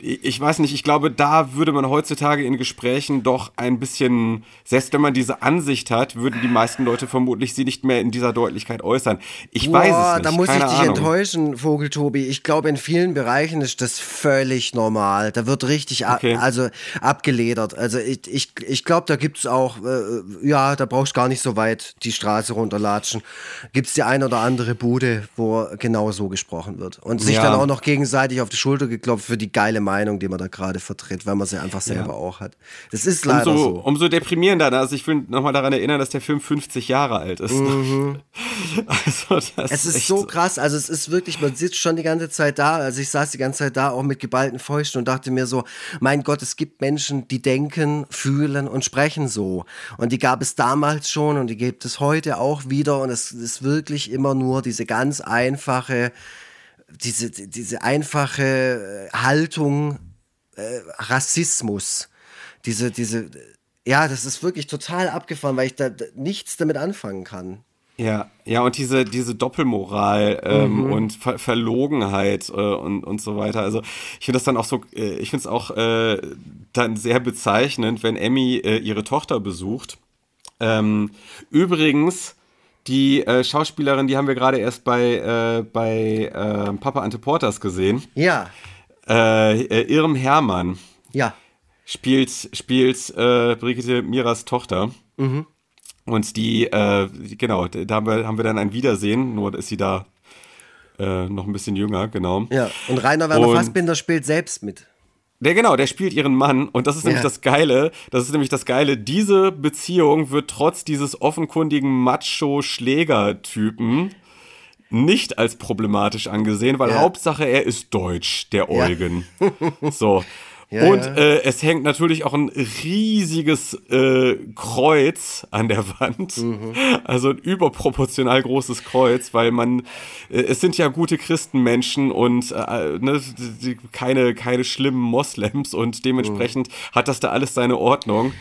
ich weiß nicht, ich glaube, da würde man heutzutage in Gesprächen doch ein bisschen, selbst wenn man diese Ansicht hat, würden die meisten Leute vermutlich sie nicht mehr in dieser Deutlichkeit äußern. Ich Boah, weiß es nicht. Da muss Keine ich dich Ahnung. enttäuschen, Vogeltobi. Ich glaube, in vielen Bereichen ist das völlig normal. Da wird richtig okay. also abgeledert. Also ich, ich, ich glaube, da gibt es auch, äh, ja, da brauchst du gar nicht so weit die Straße runterlatschen. Gibt es die ein oder andere andere Bude, wo genau so gesprochen wird. Und sich ja. dann auch noch gegenseitig auf die Schulter geklopft für die geile Meinung, die man da gerade vertritt, weil man sie einfach selber ja. auch hat. Das ist leider umso, so. Umso deprimierender. Ne? Also ich will nochmal daran erinnern, dass der Film 50 Jahre alt ist. Mhm. also es ist, ist so krass. Also es ist wirklich, man sitzt schon die ganze Zeit da. Also ich saß die ganze Zeit da auch mit geballten Fäusten und dachte mir so, mein Gott, es gibt Menschen, die denken, fühlen und sprechen so. Und die gab es damals schon und die gibt es heute auch wieder. Und es ist wirklich immer nur nur diese ganz einfache, diese, diese einfache äh, Haltung äh, Rassismus. Diese, diese, ja, das ist wirklich total abgefahren, weil ich da nichts damit anfangen kann. Ja, ja, und diese, diese Doppelmoral ähm, mhm. und Ver Verlogenheit äh, und, und so weiter. Also ich finde das dann auch so, äh, ich finde es auch äh, dann sehr bezeichnend, wenn Emmy äh, ihre Tochter besucht. Ähm, übrigens, die äh, Schauspielerin, die haben wir gerade erst bei, äh, bei äh, Papa Ante Porters gesehen. Ja, Äh, äh, Irm Hermann ja. spielt, spielt äh, Brigitte Miras Tochter. Mhm. Und die, genau, da haben wir, haben wir dann ein Wiedersehen, nur ist sie da noch ein bisschen jünger, genau. Ja. Und Rainer Werner Und- Fassbinder spielt selbst mit. Der genau, der spielt ihren Mann und das ist nämlich Ja. das Geile. Das ist nämlich das Geile. Diese Beziehung wird trotz dieses offenkundigen Macho-Schläger-Typen nicht als problematisch angesehen, weil Ja. Hauptsache er ist deutsch, der Eugen. So. Ja, und ja. Äh, es hängt natürlich auch ein riesiges äh, Kreuz an der Wand. Mhm. Also ein überproportional großes Kreuz, weil man, äh, es sind ja gute Christenmenschen und äh, ne, die, keine, keine schlimmen Moslems und dementsprechend hat das da alles seine Ordnung.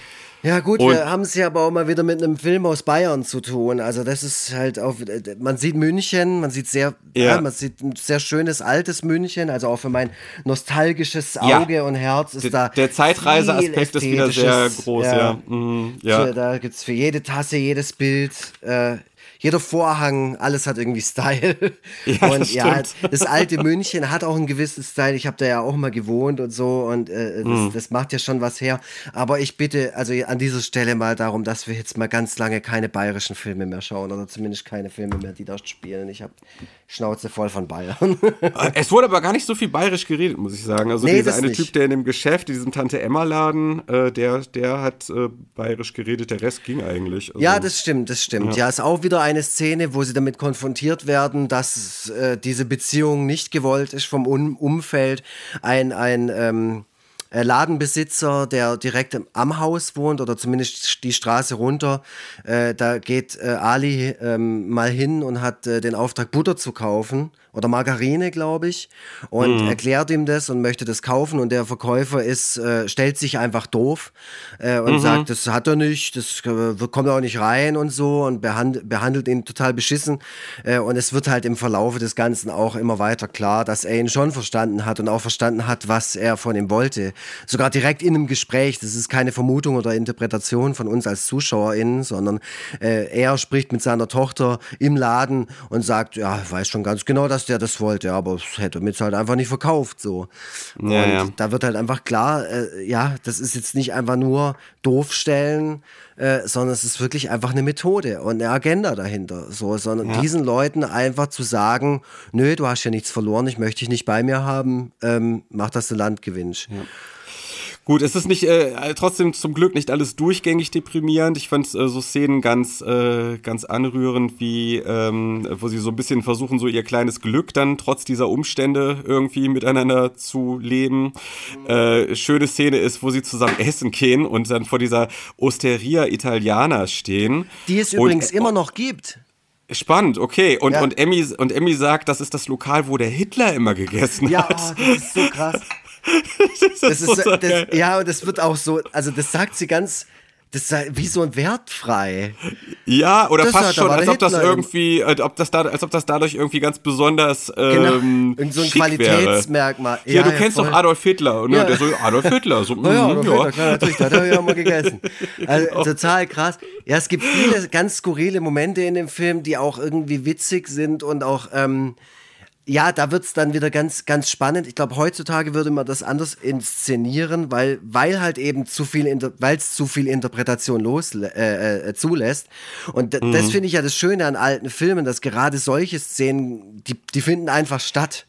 Ja gut, Und- wir haben es ja aber auch mal wieder mit einem Film aus Bayern zu tun. Also das ist halt auch, man sieht München, man sieht sehr, Ja. ja. man sieht ein sehr schönes altes München. Also auch für mein nostalgisches Ja. Auge und Herz ist Der, da der Zeitreiseaspekt ist wieder sehr groß, ja. Mhm, ja. Für, da gibt's für jede Tasse, jedes Bild, äh, jeder Vorhang, alles hat irgendwie Style. Ja, und das ja, stimmt. das alte München hat auch einen gewissen Style. Ich habe da ja auch mal gewohnt und so und äh, das, Mhm. das macht ja schon was her. Aber ich bitte also an dieser Stelle mal darum, dass wir jetzt mal ganz lange keine bayerischen Filme mehr schauen oder zumindest keine Filme mehr, die da spielen. Ich habe Schnauze voll von Bayern. Es wurde aber gar nicht so viel bayerisch geredet, muss ich sagen. Also Nee, dieser eine nicht. Typ, der in dem Geschäft, in diesem Tante-Emma-Laden, äh, der, der hat äh, bayerisch geredet, der Rest ging eigentlich. Also, Ja, das stimmt, das stimmt. Ja. ist auch wieder eine Szene, wo sie damit konfrontiert werden, dass äh, diese Beziehung nicht gewollt ist vom um Umfeld. Ein, ein ähm, äh, Ladenbesitzer, der direkt am Haus wohnt oder zumindest die Straße runter, äh, da geht äh, Ali ähm, mal hin und hat äh, den Auftrag, Butter zu kaufen oder Margarine, glaube ich, und erklärt ihm das und möchte das kaufen. Und der Verkäufer ist, äh, stellt sich einfach doof äh, und sagt, das hat er nicht, das äh, kommt auch nicht rein und so und behand behandelt ihn total beschissen. Äh, und es wird halt im Verlaufe des Ganzen auch immer weiter klar, dass er ihn schon verstanden hat und auch verstanden hat, was er von ihm wollte. Sogar direkt in einem Gespräch, das ist keine Vermutung oder Interpretation von uns als ZuschauerInnen, sondern äh, er spricht mit seiner Tochter im Laden und sagt, ja, ich weiß schon ganz genau, dass der das wollte, aber es hätte mir halt einfach nicht verkauft, so. Ja, und ja. da wird halt einfach klar, äh, ja, das ist jetzt nicht einfach nur doof stellen, äh, sondern es ist wirklich einfach eine Methode und eine Agenda dahinter, so, sondern diesen Leuten einfach zu sagen, nö, du hast ja nichts verloren, ich möchte dich nicht bei mir haben, ähm, mach, dass du Land gewinnst. Gut, es ist nicht, äh, trotzdem zum Glück nicht alles durchgängig deprimierend. Ich fand äh, so Szenen ganz, äh, ganz anrührend, wie, ähm, wo sie so ein bisschen versuchen, so ihr kleines Glück dann trotz dieser Umstände irgendwie miteinander zu leben. Äh, schöne Szene ist, wo sie zusammen essen gehen und dann vor dieser Osteria Italiana stehen. Die es Und- übrigens immer noch gibt. Spannend, okay. Und, Ja. und, Emmy, und Emmy sagt, das ist das Lokal, wo der Hitler immer gegessen Ja, hat. oh, das ist so krass. Das Das ist so, das, ja, und das wird auch so, also das sagt sie ganz, das sei wie so ein wertfrei. Ja, oder Das fast schon, als ob das Hitler irgendwie, als ob das, da, als ob das dadurch irgendwie ganz besonders Genau. ähm, Irgend so ein. Wäre. Ja, Ja, du ja, kennst voll. doch Adolf Hitler, und Ja. der so Adolf Hitler, so Na ja, mm, das ja. ja. klar, natürlich, das hat er ja mal gegessen. Also total krass. Ja, es gibt viele ganz skurrile Momente in dem Film, die auch irgendwie witzig sind und auch, ähm, ja, da wird's dann wieder ganz, ganz spannend. Ich glaube, heutzutage würde man das anders inszenieren, weil, weil halt eben zu viel, weil es zu viel Interpretation los, äh, äh, zulässt. Und d- das finde ich ja das Schöne an alten Filmen, dass gerade solche Szenen, die, die finden einfach statt.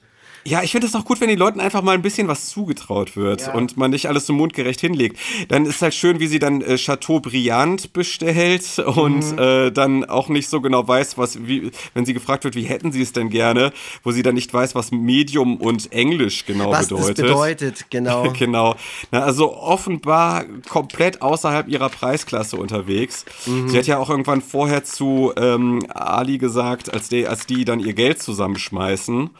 Ja, ich finde es auch gut, wenn den Leuten einfach mal ein bisschen was zugetraut wird und man nicht alles so mundgerecht hinlegt. Dann ist halt schön, wie sie dann äh, Chateau Brillant bestellt und Mhm. äh, dann auch nicht so genau weiß, was, wie, wenn sie gefragt wird, wie hätten sie es denn gerne, wo sie dann nicht weiß, was Medium und Englisch genau Was bedeutet. das bedeutet, genau. genau. Na, also offenbar komplett außerhalb ihrer Preisklasse unterwegs. Mhm. Sie hat ja auch irgendwann vorher zu ähm, Ali gesagt, als die, als die dann ihr Geld zusammenschmeißen,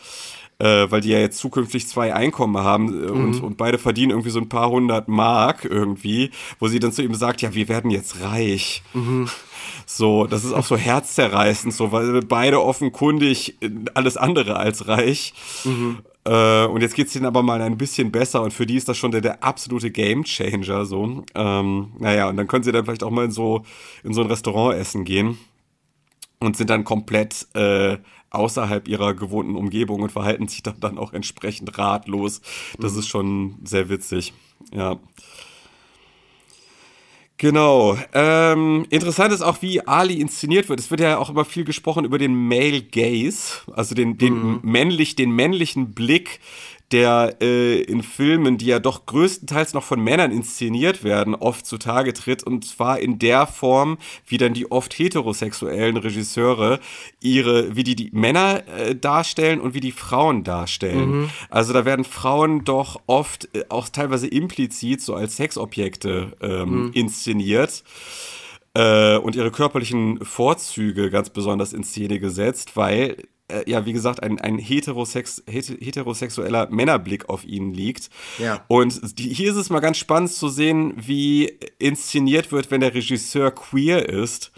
äh, weil die ja jetzt zukünftig zwei Einkommen haben äh, und, und beide verdienen irgendwie so ein paar hundert Mark irgendwie, wo sie dann zu ihm sagt, ja, wir werden jetzt reich. So, das ist auch so herzzerreißend, so, weil beide offenkundig äh, alles andere als reich. Äh, und jetzt geht's denen aber mal ein bisschen besser und für die ist das schon der, der absolute Gamechanger so. Ähm, naja, und dann können sie dann vielleicht auch mal in so, in so ein Restaurant essen gehen. Und sind dann komplett äh, außerhalb ihrer gewohnten Umgebung und verhalten sich dann, dann auch entsprechend ratlos. Das ist schon sehr witzig. Ja. Genau. Ähm, interessant ist auch, wie Ali inszeniert wird. Es wird ja auch immer viel gesprochen über den Male Gaze, also den, den männlich, den männlichen Blick, der äh, in Filmen, die ja doch größtenteils noch von Männern inszeniert werden, oft zutage tritt. Und zwar in der Form, wie dann die oft heterosexuellen Regisseure ihre, wie die die Männer äh, darstellen und wie die Frauen darstellen. Also da werden Frauen doch oft äh, auch teilweise implizit so als Sexobjekte ähm, inszeniert äh, und ihre körperlichen Vorzüge ganz besonders in Szene gesetzt, weil äh, ja, wie gesagt, ein, ein heterosex, het- heterosexueller Männerblick auf ihn liegt. Ja. Und die, hier ist es mal ganz spannend zu sehen, wie inszeniert wird, wenn der Regisseur queer ist.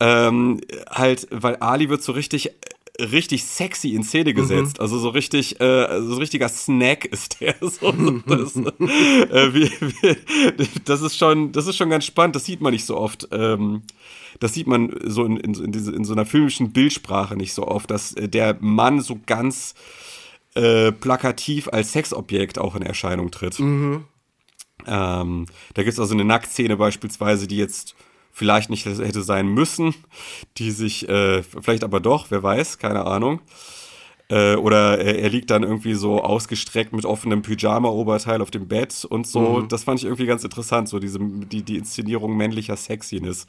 Ähm, halt, weil Ali wird so richtig richtig sexy in Szene gesetzt. Also so richtig, äh, so ein richtiger Snack ist der. So, das, äh, wie, wie, das ist schon, das ist schon ganz spannend. Das sieht man nicht so oft. Ähm, das sieht man so in, in, in, diese, in so einer filmischen Bildsprache nicht so oft, dass äh, der Mann so ganz äh, plakativ als Sexobjekt auch in Erscheinung tritt. Ähm, da gibt es also eine Nacktszene beispielsweise, die jetzt vielleicht nicht hätte sein müssen, die sich, äh, vielleicht aber doch, wer weiß, keine Ahnung. Äh, oder er, er liegt dann irgendwie so ausgestreckt mit offenem Pyjama-Oberteil auf dem Bett und so. Das fand ich irgendwie ganz interessant, so diese, die, die Inszenierung männlicher Sexiness.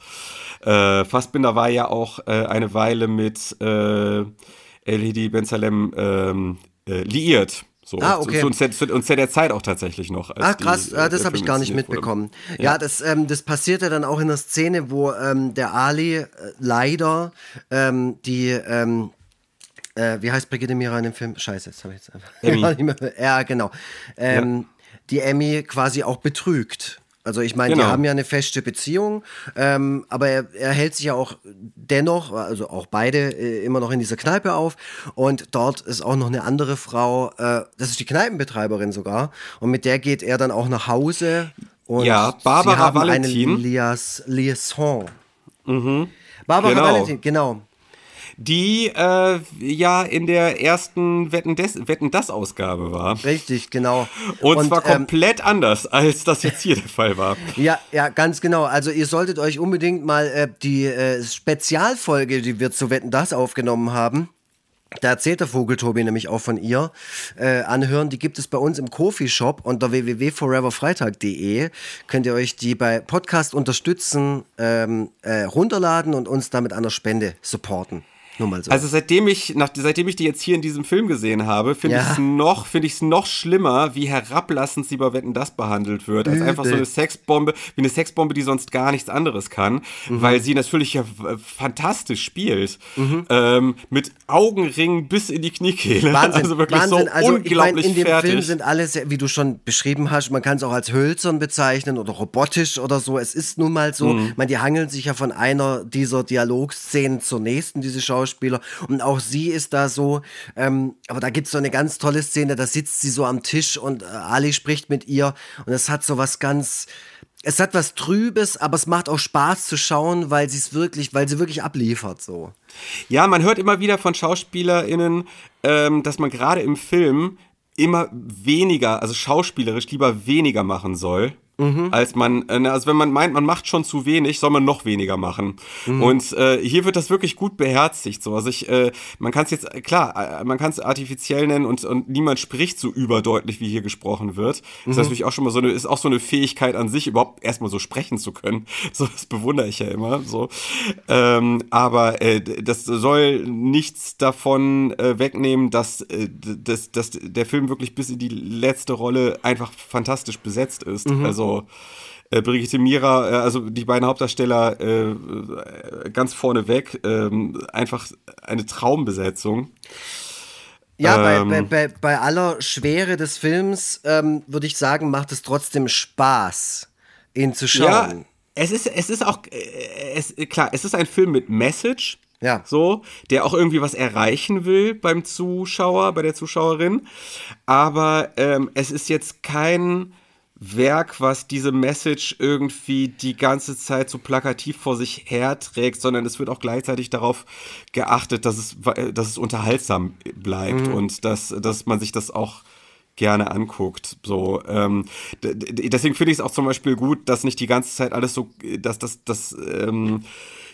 Äh, Fassbinder war ja auch äh, eine Weile mit äh, Elhidi Benzalem ähm, äh, liiert. So, Ah, okay. und, zu, und zu der Zeit auch tatsächlich noch. als Ah, krass, die, ah, äh, das habe ich gar nicht mitbekommen. Ja, das, ähm, das passierte dann auch in der Szene, wo ähm, der Ali äh, leider ähm, die, ähm, äh, wie heißt Brigitte Mira in dem Film? Scheiße, jetzt habe ich jetzt einfach. Emmy. Ja, genau. Ähm, Die Emmy quasi auch betrügt. Also ich meine, die Genau. haben ja eine feste Beziehung, ähm, aber er, er hält sich ja auch dennoch, also auch beide, äh, immer noch in dieser Kneipe auf. Und dort ist auch noch eine andere Frau, äh, das ist die Kneipenbetreiberin sogar. Und mit der geht er dann auch nach Hause. Und Ja, Barbara sie haben Valentin. Eine Lias, Liaison. Barbara Genau. Valentin, genau. Die äh, ja in der ersten Wetten, des, Wetten das Ausgabe war. Richtig, genau. Und, zwar ähm, komplett anders, als das jetzt hier der Fall war. Ja, ja, ganz genau. Also ihr solltet euch unbedingt mal äh, die äh, Spezialfolge, die wir zu Wetten das aufgenommen haben, da erzählt der Vogeltobi nämlich auch von ihr, äh, anhören. Die gibt es bei uns im Kofi-Shop unter www.foreverfreitag.de. Könnt ihr euch die bei Podcast unterstützen, ähm, äh, runterladen und uns damit an der Spende supporten. Nur mal so. Also seitdem ich, nach, seitdem ich die jetzt hier in diesem Film gesehen habe, finde Ja. ich es noch, finde ich es noch schlimmer, wie herablassend sie bei Wetten das behandelt wird. Als einfach so eine Sexbombe, wie eine Sexbombe, die sonst gar nichts anderes kann, Mhm. weil sie natürlich ja äh, fantastisch spielt. Ähm, mit Augenringen bis in die Kniekehle. Wahnsinn, also wirklich Wahnsinn. so also, unglaublich ich meine, in dem fertig. Film sind alle, sehr, wie du schon beschrieben hast, man kann es auch als hölzern bezeichnen oder robotisch oder so. Es ist nun mal so, Mhm. man, die hangeln sich ja von einer dieser Dialogszenen zur nächsten, diese Schauspieler. Und auch sie ist da so, ähm, aber da gibt es so eine ganz tolle Szene, da sitzt sie so am Tisch und äh, Ali spricht mit ihr und es hat so was ganz. Es hat was Trübes, aber es macht auch Spaß zu schauen, weil sie es wirklich, weil sie wirklich abliefert so. Ja, man hört immer wieder von SchauspielerInnen, ähm, dass man gerade im Film immer weniger, also schauspielerisch lieber weniger machen soll. Als man, äh, also wenn man meint, man macht schon zu wenig, soll man noch weniger machen. Und äh, hier wird das wirklich gut beherzigt. So. Also ich, äh, man kann es jetzt, äh, klar, äh, man kann es artifiziell nennen und, und niemand spricht so überdeutlich, wie hier gesprochen wird. Das ist natürlich auch schon mal so eine, ist auch so eine Fähigkeit an sich, überhaupt erstmal so sprechen zu können. So, das bewundere ich ja immer. So. Ähm, aber äh, das soll nichts davon äh, wegnehmen, dass, äh, dass, dass der Film wirklich bis in die letzte Rolle einfach fantastisch besetzt ist. Also äh, Brigitte Mira, äh, also die beiden Hauptdarsteller äh, ganz vorne weg, ähm, einfach eine Traumbesetzung. Ja, Ähm. bei, bei, bei, bei aller Schwere des Films ähm, würde ich sagen, macht es trotzdem Spaß, ihn zu schauen. Ja, es ist, es ist auch, äh, es, klar, es ist ein Film mit Message. Ja. So, der auch irgendwie was erreichen will beim Zuschauer, bei der Zuschauerin. Aber ähm, es ist jetzt kein Werk, was diese Message irgendwie die ganze Zeit so plakativ vor sich herträgt, sondern es wird auch gleichzeitig darauf geachtet, dass es, dass es unterhaltsam bleibt mhm. und dass, dass man sich das auch gerne anguckt. So, ähm, deswegen finde ich es auch zum Beispiel gut, dass nicht die ganze Zeit alles so, dass das, dass, ähm,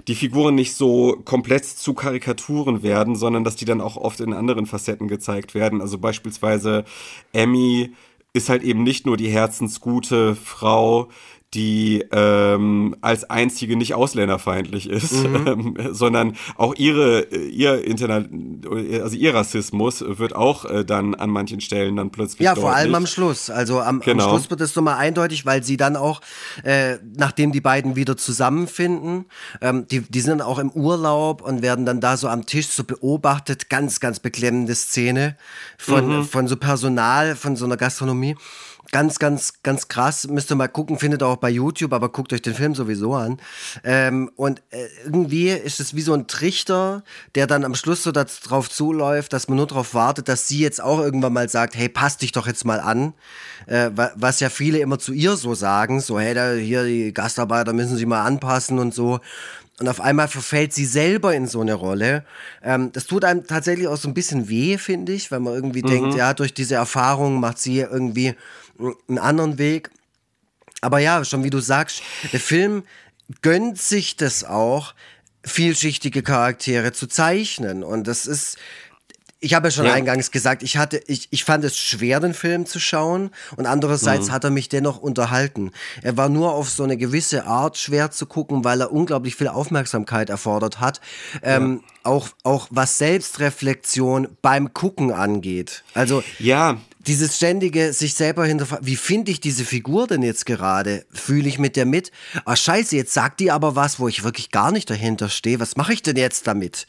die Figuren nicht so komplett zu Karikaturen werden, sondern dass die dann auch oft in anderen Facetten gezeigt werden. Also beispielsweise Emmy ist halt eben nicht nur die herzensgute Frau, die ähm, als einzige nicht ausländerfeindlich ist, mhm. ähm, sondern auch ihre ihr Interna also ihr Rassismus wird auch äh, dann an manchen Stellen dann plötzlich ja vor allem am Schluss also am, genau. am Schluss wird es nochmal eindeutig weil sie dann auch äh, nachdem die beiden wieder zusammenfinden ähm, die die sind auch im Urlaub und werden dann da so am Tisch so beobachtet ganz ganz beklemmende Szene von mhm. von so Personal von so einer Gastronomie Ganz, ganz, ganz krass. Müsst ihr mal gucken, findet ihr auch bei YouTube, aber guckt euch den Film sowieso an. Ähm, und äh, irgendwie ist es wie so ein Trichter, der dann am Schluss so darauf zuläuft, dass man nur darauf wartet, dass sie jetzt auch irgendwann mal sagt, hey, passt dich doch jetzt mal an. Äh, was ja viele immer zu ihr so sagen, so, hey, da, hier die Gastarbeiter müssen sich mal anpassen und so. Und auf einmal verfällt sie selber in so eine Rolle. Ähm, das tut einem tatsächlich auch so ein bisschen weh, finde ich, weil man irgendwie mhm. denkt, ja, durch diese Erfahrung macht sie irgendwie einen anderen Weg. Aber ja, schon wie du sagst, der Film gönnt sich das auch, vielschichtige Charaktere zu zeichnen. Und das ist, ich habe ja schon ja. eingangs gesagt, ich hatte, ich, ich fand es schwer, den Film zu schauen und andererseits mhm. hat er mich dennoch unterhalten. Er war nur auf so eine gewisse Art schwer zu gucken, weil er unglaublich viel Aufmerksamkeit erfordert hat. Ähm, ja. auch, auch was Selbstreflexion beim Gucken angeht. Also, ja, dieses ständige sich selber hinterfragen, wie finde ich diese Figur denn jetzt gerade? Fühle ich mit der mit? Ah, scheiße, jetzt sagt die aber was, wo ich wirklich gar nicht dahinter stehe. Was mache ich denn jetzt damit?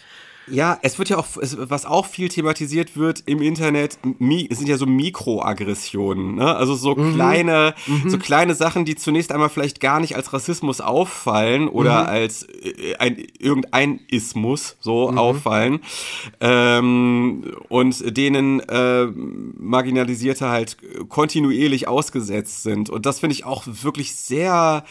Ja, es wird ja auch, was auch viel thematisiert wird im Internet, sind ja so Mikroaggressionen, ne? Also so mhm. kleine, mhm. so kleine Sachen, die zunächst einmal vielleicht gar nicht als Rassismus auffallen oder mhm. als äh, ein irgendein Ismus so mhm. auffallen ähm, und denen äh, Marginalisierte halt kontinuierlich ausgesetzt sind. Und das finde ich auch wirklich sehr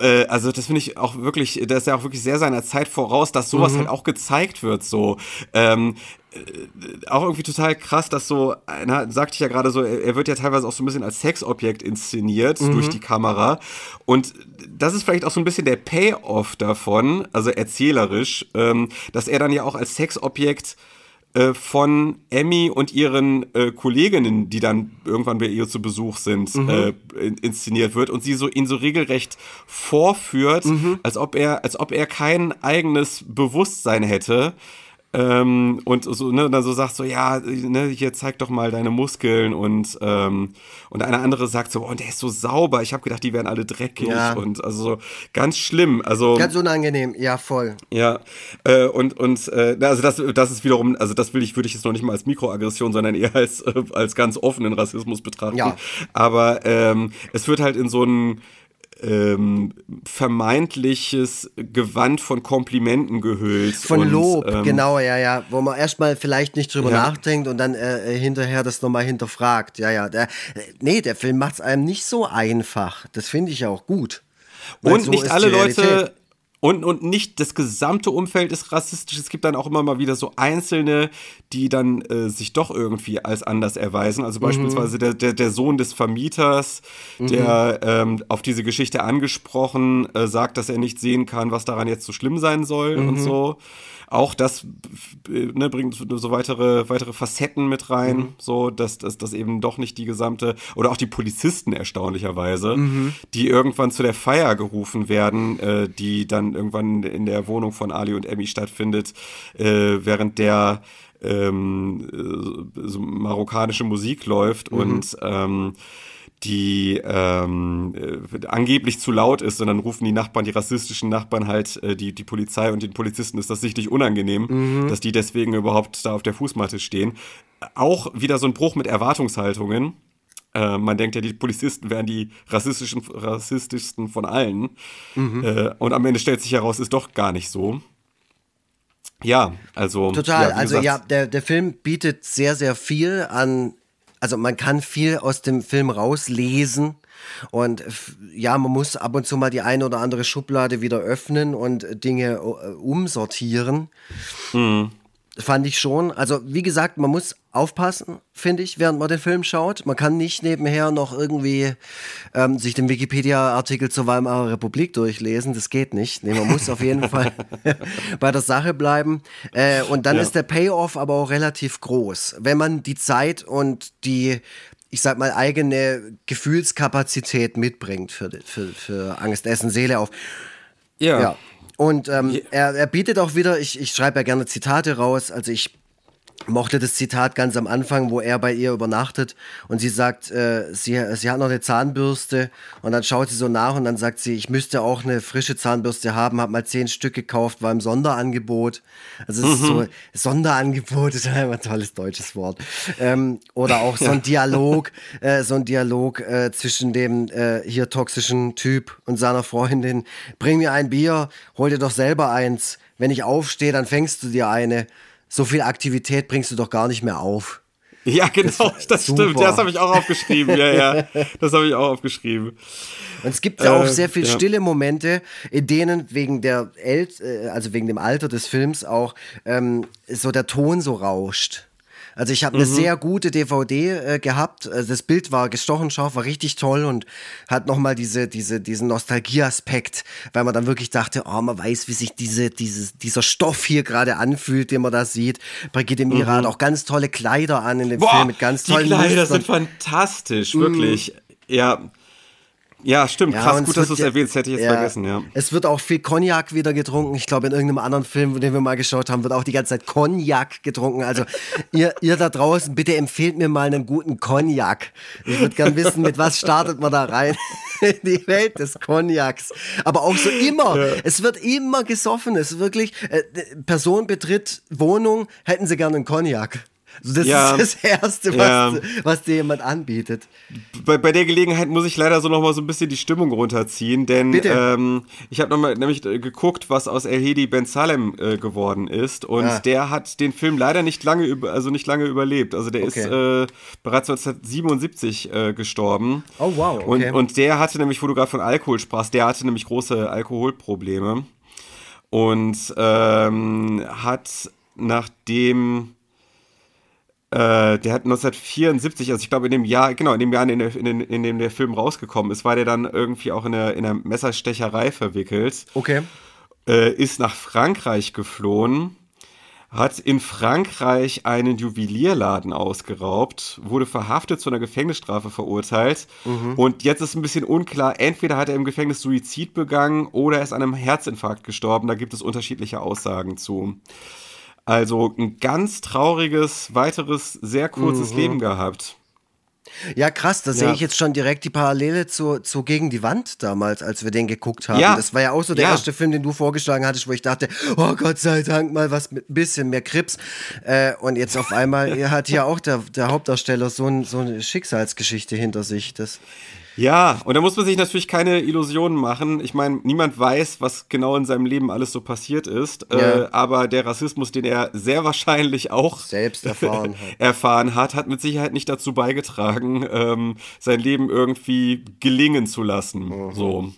äh, also das finde ich auch wirklich, das ist ja auch wirklich sehr seiner Zeit voraus, dass sowas mhm. halt auch gezeigt wird, so. Ähm, äh, auch irgendwie total krass, dass so, na, sagte ich ja gerade so, er wird ja teilweise auch so ein bisschen als Sexobjekt inszeniert mhm. durch die Kamera. Und das ist vielleicht auch so ein bisschen der Payoff davon, also erzählerisch, ähm, dass er dann ja auch als Sexobjekt äh, von Emmy und ihren äh, Kolleginnen, die dann irgendwann bei ihr zu Besuch sind, mhm. äh, inszeniert wird und sie so ihn so regelrecht vorführt, mhm. als ob er, als ob er kein eigenes Bewusstsein hätte ähm, und so, ne, dann so sagt so, ja, ne, hier zeig doch mal deine Muskeln und, ähm, und eine andere sagt so, oh, der ist so sauber. Ich habe gedacht, die wären alle dreckig ja. und also so ganz schlimm. Also ganz unangenehm, ja voll. Ja äh, und und äh, also das das ist wiederum, also das will ich würde ich jetzt noch nicht mal als Mikroaggression, sondern eher als äh, als ganz offenen Rassismus betrachten. Ja. Aber ähm, es wird halt in so einen ähm, vermeintliches Gewand von Komplimenten gehüllt. Von und, Lob, ähm, genau, ja, ja. Wo man erstmal vielleicht nicht drüber ja. nachdenkt und dann äh, hinterher das nochmal hinterfragt. Ja, ja. Der, nee, der Film macht es einem nicht so einfach. Das finde ich auch gut. Und so nicht alle Leute und, und nicht das gesamte Umfeld ist rassistisch. Es gibt dann auch immer mal wieder so Einzelne, die dann äh, sich doch irgendwie als anders erweisen. Also mhm. beispielsweise der, der, der Sohn des Vermieters, mhm. der ähm, auf diese Geschichte angesprochen äh, sagt, dass er nicht sehen kann, was daran jetzt so schlimm sein soll mhm. und so auch das ne, bringt so weitere, weitere Facetten mit rein, mhm. so dass das eben doch nicht die gesamte, oder auch die Polizisten erstaunlicherweise, mhm. die irgendwann zu der Feier gerufen werden, äh, die dann irgendwann in der Wohnung von Ali und Emmy stattfindet, äh, während der ähm, so marokkanische Musik läuft mhm. und ähm, die ähm, äh, angeblich zu laut ist, sondern rufen die Nachbarn, die rassistischen Nachbarn halt, äh, die, die Polizei und den Polizisten ist das sichtlich unangenehm, mhm. dass die deswegen überhaupt da auf der Fußmatte stehen. Auch wieder so ein Bruch mit Erwartungshaltungen. Äh, man denkt ja, die Polizisten wären die rassistischen, rassistischsten von allen. Mhm. Äh, und am Ende stellt sich heraus, ist doch gar nicht so. Ja, also. Total, ja, also gesagt, ja, der, der Film bietet sehr, sehr viel an also man kann viel aus dem Film rauslesen. Und ja, man muss ab und zu mal die eine oder andere Schublade wieder öffnen und Dinge äh, umsortieren. Mhm fand ich schon. Also, wie gesagt, man muss aufpassen, finde ich, während man den Film schaut. Man kann nicht nebenher noch irgendwie ähm, sich den Wikipedia-Artikel zur Weimarer Republik durchlesen. Das geht nicht. Nee, man muss auf jeden Fall bei der Sache bleiben. Äh, und dann ja. ist der Payoff aber auch relativ groß. Wenn man die Zeit und die ich sag mal, eigene Gefühlskapazität mitbringt für, für, für Angst, Essen, Seele auf. Ja. ja. Und ähm, er, er bietet auch wieder, ich, ich schreibe ja gerne Zitate raus, also ich mochte das Zitat ganz am Anfang, wo er bei ihr übernachtet und sie sagt, äh, sie, sie hat noch eine Zahnbürste und dann schaut sie so nach und dann sagt sie, ich müsste auch eine frische Zahnbürste haben, habe mal zehn Stück gekauft, war im Sonderangebot. Also es mhm. ist so, Sonderangebot ist ein tolles deutsches Wort. Ähm, oder auch so ein Dialog, äh, so ein Dialog äh, zwischen dem äh, hier toxischen Typ und seiner Freundin. Bring mir ein Bier, hol dir doch selber eins. Wenn ich aufstehe, dann fängst du dir eine so viel Aktivität bringst du doch gar nicht mehr auf. Ja, genau, das, das stimmt. Das habe ich auch aufgeschrieben. Ja, ja, das habe ich auch aufgeschrieben. Und es gibt ja auch äh, sehr viel ja. stille Momente, in denen wegen der El äh, also wegen dem Alter des Films auch ähm, so der Ton so rauscht. Also ich habe mhm. eine sehr gute DVD äh, gehabt. Also das Bild war gestochen scharf, war richtig toll und hat nochmal diese, diese, diesen Nostalgieaspekt, weil man dann wirklich dachte, oh, man weiß, wie sich diese, dieses, dieser Stoff hier gerade anfühlt, den man da sieht. Brigitte Mira mhm. hat auch ganz tolle Kleider an in dem Boah, Film mit ganz tollen Die Kleider Mustern. sind fantastisch, wirklich. Mhm. Ja, ja, stimmt. Ja, Krass, gut, dass du es erwähnst, hätte ich jetzt ja, vergessen, ja. Es wird auch viel Cognac wieder getrunken. Ich glaube, in irgendeinem anderen Film, den wir mal geschaut haben, wird auch die ganze Zeit Cognac getrunken. Also, ihr, ihr da draußen, bitte empfehlt mir mal einen guten Cognac. Ich würde gern wissen, mit was startet man da rein in die Welt des Cognacs. Aber auch so immer. Ja. Es wird immer gesoffen. Es ist wirklich, äh, Person betritt Wohnung, hätten sie gerne einen Cognac. Also das ja, ist das Erste, was, ja. was dir jemand anbietet. Bei, bei der Gelegenheit muss ich leider so nochmal so ein bisschen die Stimmung runterziehen, denn ähm, ich habe nochmal nämlich äh, geguckt, was aus El Hedi Ben Salem äh, geworden ist und ah. der hat den Film leider nicht lange, über, also nicht lange überlebt. Also der okay. ist äh, bereits 1977 äh, gestorben. Oh wow. Okay. Und, und der hatte nämlich, wo du gerade von Alkohol sprachst, der hatte nämlich große Alkoholprobleme und ähm, hat nachdem äh, der hat 1974, also ich glaube in dem Jahr, genau, in dem Jahr, in, der, in, in, dem der Film rausgekommen ist, war der dann irgendwie auch in der, in der Messerstecherei verwickelt. Okay. Äh, ist nach Frankreich geflohen, hat in Frankreich einen Juwelierladen ausgeraubt, wurde verhaftet zu einer Gefängnisstrafe verurteilt mhm. und jetzt ist ein bisschen unklar, entweder hat er im Gefängnis Suizid begangen oder er ist an einem Herzinfarkt gestorben, da gibt es unterschiedliche Aussagen zu. Also ein ganz trauriges, weiteres, sehr kurzes mhm. Leben gehabt. Ja, krass, da ja. sehe ich jetzt schon direkt die Parallele zu, zu Gegen die Wand damals, als wir den geguckt haben. Ja. Das war ja auch so der ja. erste Film, den du vorgeschlagen hattest, wo ich dachte, oh Gott sei Dank mal was mit ein bisschen mehr Krips. Äh, und jetzt auf einmal hat ja auch der, der Hauptdarsteller so, ein, so eine Schicksalsgeschichte hinter sich. Das ja, und da muss man sich natürlich keine Illusionen machen. Ich meine, niemand weiß, was genau in seinem Leben alles so passiert ist. Ja. Äh, aber der Rassismus, den er sehr wahrscheinlich auch selbst erfahren hat, erfahren hat, hat mit Sicherheit nicht dazu beigetragen, ähm, sein Leben irgendwie gelingen zu lassen. Mhm. So.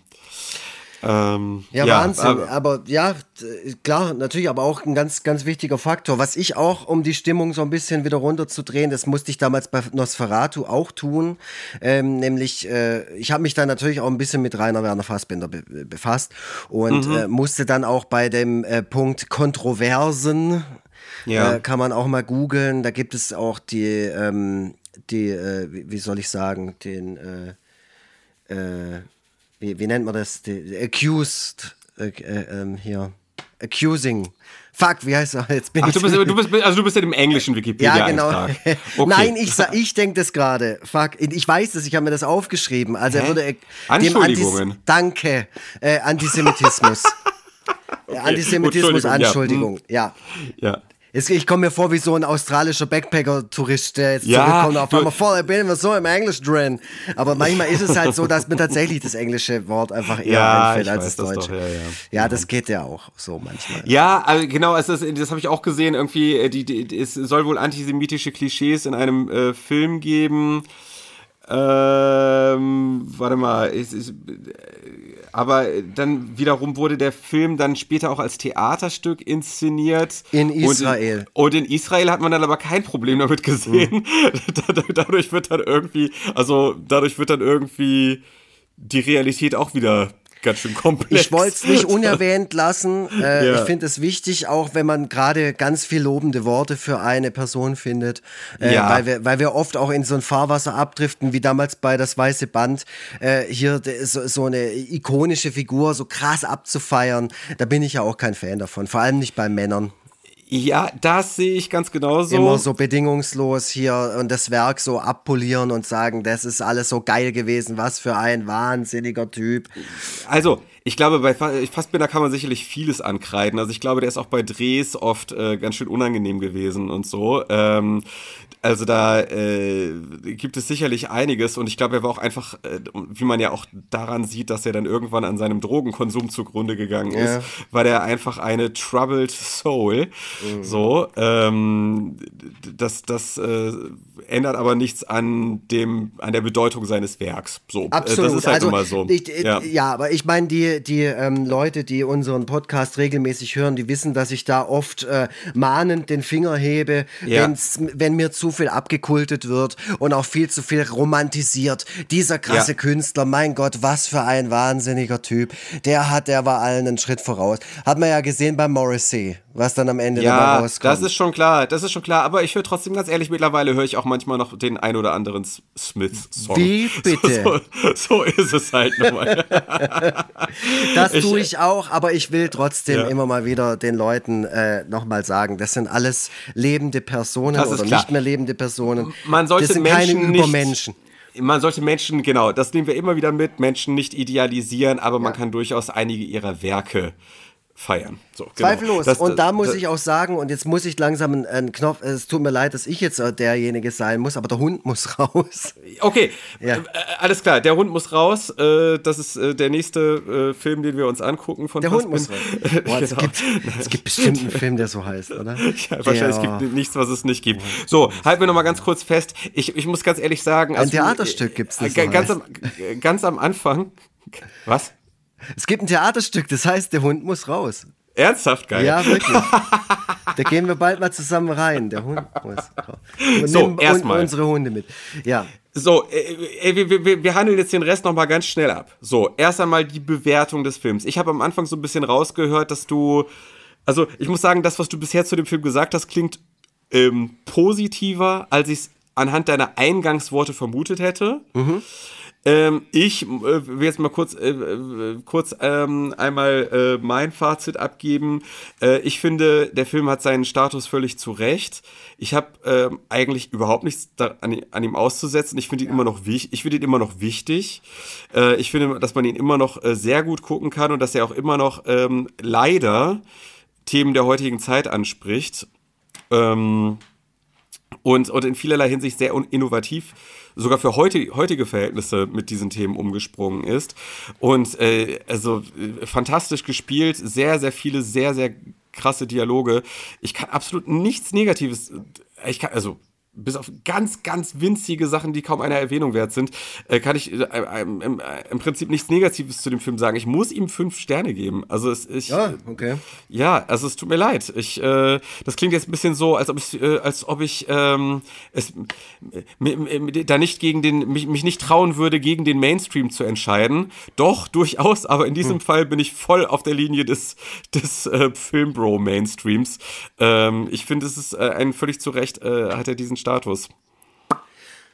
Ähm, ja, ja, Wahnsinn. Aber, aber, ja, klar, natürlich, aber auch ein ganz, ganz wichtiger Faktor. Was ich auch, um die Stimmung so ein bisschen wieder runterzudrehen, das musste ich damals bei Nosferatu auch tun. Ähm, nämlich, äh, ich habe mich da natürlich auch ein bisschen mit Rainer Werner Fassbinder be befasst und mhm. äh, musste dann auch bei dem äh, Punkt Kontroversen, ja. Äh, kann man auch mal googeln. Da gibt es auch die, ähm, die, äh, wie soll ich sagen, den, äh, äh, wie, wie nennt man das? Die, accused, äh, äh, ähm, hier, accusing. Fuck, wie heißt er? Jetzt bin Ach, ich. Du bist, du bist, also du bist in dem englischen Wikipedia. Ja, genau. Okay. Nein, ich, ich denke das gerade. Fuck, ich weiß das, ich habe mir das aufgeschrieben. Also Hä? er würde dem Antis Danke, äh, Antisemitismus. okay. Antisemitismus, Entschuldigung, Anschuldigung, ja. ja. Es- Ich komme mir vor wie so ein australischer Backpacker-Tourist, der jetzt Ja, zurückkommt auf einmal voll, ich bin immer so im Englisch drin. Aber manchmal ist es halt so, dass mir tatsächlich das englische Wort einfach eher Ja, einfällt ich als weiß das das deutsche. doch, ja, ja. ja, das geht ja auch so manchmal. Ja, also genau, also das, das habe ich auch gesehen. Irgendwie, äh, die, die, es soll wohl antisemitische Klischees in einem äh, Film geben. Ähm, warte mal, es ist, äh, aber dann wiederum wurde der Film dann später auch als Theaterstück inszeniert. In Und Israel. Und in Israel hat man dann aber kein Problem damit gesehen. dadurch wird dann irgendwie, also dadurch wird dann irgendwie die Realität auch wieder ganz schön komplex. Ich wollte es nicht unerwähnt lassen. Äh, Ja. Ich finde es wichtig, auch wenn man gerade ganz viel lobende Worte für eine Person findet, äh, Ja. weil, wir, weil wir oft auch in so ein Fahrwasser abdriften, wie damals bei Das Weiße Band, äh, hier so, so eine ikonische Figur so krass abzufeiern. Da bin ich ja auch kein Fan davon, vor allem nicht bei Männern. Ja, das sehe ich ganz genauso. Immer so bedingungslos hier und das Werk so abpolieren und sagen, das ist alles so geil gewesen, was für ein wahnsinniger Typ. Also, ich glaube, bei Fa- Fassbinder kann man sicherlich vieles ankreiden. Also ich glaube, der ist auch bei Drehs oft äh, ganz schön unangenehm gewesen und so. Ähm, also da äh, gibt es sicherlich einiges und ich glaube, er war auch einfach, äh, wie man ja auch daran sieht, dass er dann irgendwann an seinem Drogenkonsum zugrunde gegangen Ja. ist, war der einfach eine troubled soul. So, ähm, das, das äh, ändert aber nichts an dem, an der Bedeutung seines Werks. So, äh, Absolut. das ist halt also, immer so. Ich, äh, ja. ja. aber ich meine, die, die ähm, Leute, die unseren Podcast regelmäßig hören, die wissen, dass ich da oft äh, mahnend den Finger hebe, Ja. wenn mir zu viel abgekultet wird und auch viel zu viel romantisiert. Dieser krasse Ja. Künstler, mein Gott, was für ein wahnsinniger Typ. Der hat, der war allen einen Schritt voraus. Hat man ja gesehen bei Morrissey, was dann am Ende dabei Ja, rauskommt. das ist schon klar, das ist schon klar. Aber ich höre trotzdem ganz ehrlich, mittlerweile höre ich auch manchmal noch den ein oder anderen Smith-Song. Wie bitte? So, so ist es halt nun mal. Das tue ich auch, aber ich will trotzdem Ja. immer mal wieder den Leuten äh, nochmal sagen, das sind alles lebende Personen oder klar. nicht mehr lebende Personen. Man sollte das sind Menschen keine Übermenschen. Man sollte Menschen, genau, das nehmen wir immer wieder mit, Menschen nicht idealisieren, aber man kann durchaus einige ihrer Werke feiern. So, genau. Zweifellos. Das- und da muss das- ich auch sagen, und jetzt muss ich langsam einen, einen Knopf, es tut mir leid, dass ich jetzt äh, derjenige sein muss, aber der Hund muss raus. Okay, Ja. äh, alles klar, der Hund muss raus. Äh, das ist äh, der nächste äh, Film, den wir uns angucken von Der Hund muss raus. Boah, es, Genau. gibt, es gibt bestimmt einen Film, der so heißt, oder? Ja, wahrscheinlich Der- gibt nichts, was es nicht gibt. So, halten wir noch mal ganz kurz fest. Ich, ich muss ganz ehrlich sagen, Ein Theaterstück gibt's, das äh, so ganz, am, ganz am Anfang. Was? Es gibt ein Theaterstück, das heißt, der Hund muss raus. Ernsthaft geil. Ja, wirklich. da gehen wir bald mal zusammen rein. Der Hund muss raus. Und So, erstmal. un- unsere Hunde mit. Ja. So, äh, äh, wir, wir, wir handeln jetzt den Rest noch mal ganz schnell ab. So, erst einmal die Bewertung des Films. Ich habe am Anfang so ein bisschen rausgehört, dass du, also ich muss sagen, das, was du bisher zu dem Film gesagt hast, klingt ähm, positiver, als ich es anhand deiner Eingangsworte vermutet hätte. Ähm, ich äh, will jetzt mal kurz, äh, äh, kurz ähm, einmal äh, mein Fazit abgeben. Äh, ich finde, der Film hat seinen Status völlig zu Recht. Ich habe ähm, eigentlich überhaupt nichts an, an ihm auszusetzen. Ich finde ihn immer noch wichtig. Ich finde ihn immer noch wichtig. Äh, ich finde, dass man ihn immer noch sehr gut gucken kann und dass er auch immer noch ähm, leider Themen der heutigen Zeit anspricht. Ähm, und, und in vielerlei Hinsicht sehr innovativ, sogar für heute, heutige Verhältnisse mit diesen Themen umgesprungen ist. Und äh, also äh, fantastisch gespielt, sehr, sehr viele, sehr, sehr krasse Dialoge. Ich kann absolut nichts Negatives, äh, ich kann, also bis auf ganz, ganz winzige Sachen, die kaum einer Erwähnung wert sind, äh, kann ich äh, äh, im, Prinzip nichts Negatives zu dem Film sagen. Ich muss ihm fünf Sterne geben. Also es, ich, Ja, okay. ja, also es tut mir leid. Ich, das klingt jetzt ein bisschen so, als ob ich, als ob ich ähm, es da nicht gegen den, mich, mich nicht trauen würde, gegen den Mainstream zu entscheiden. Doch durchaus, aber in diesem Fall bin ich voll auf der Linie des des äh, Filmbro Mainstreams. Ähm, ich finde, es ist ein völlig zu Recht hat er diesen Status.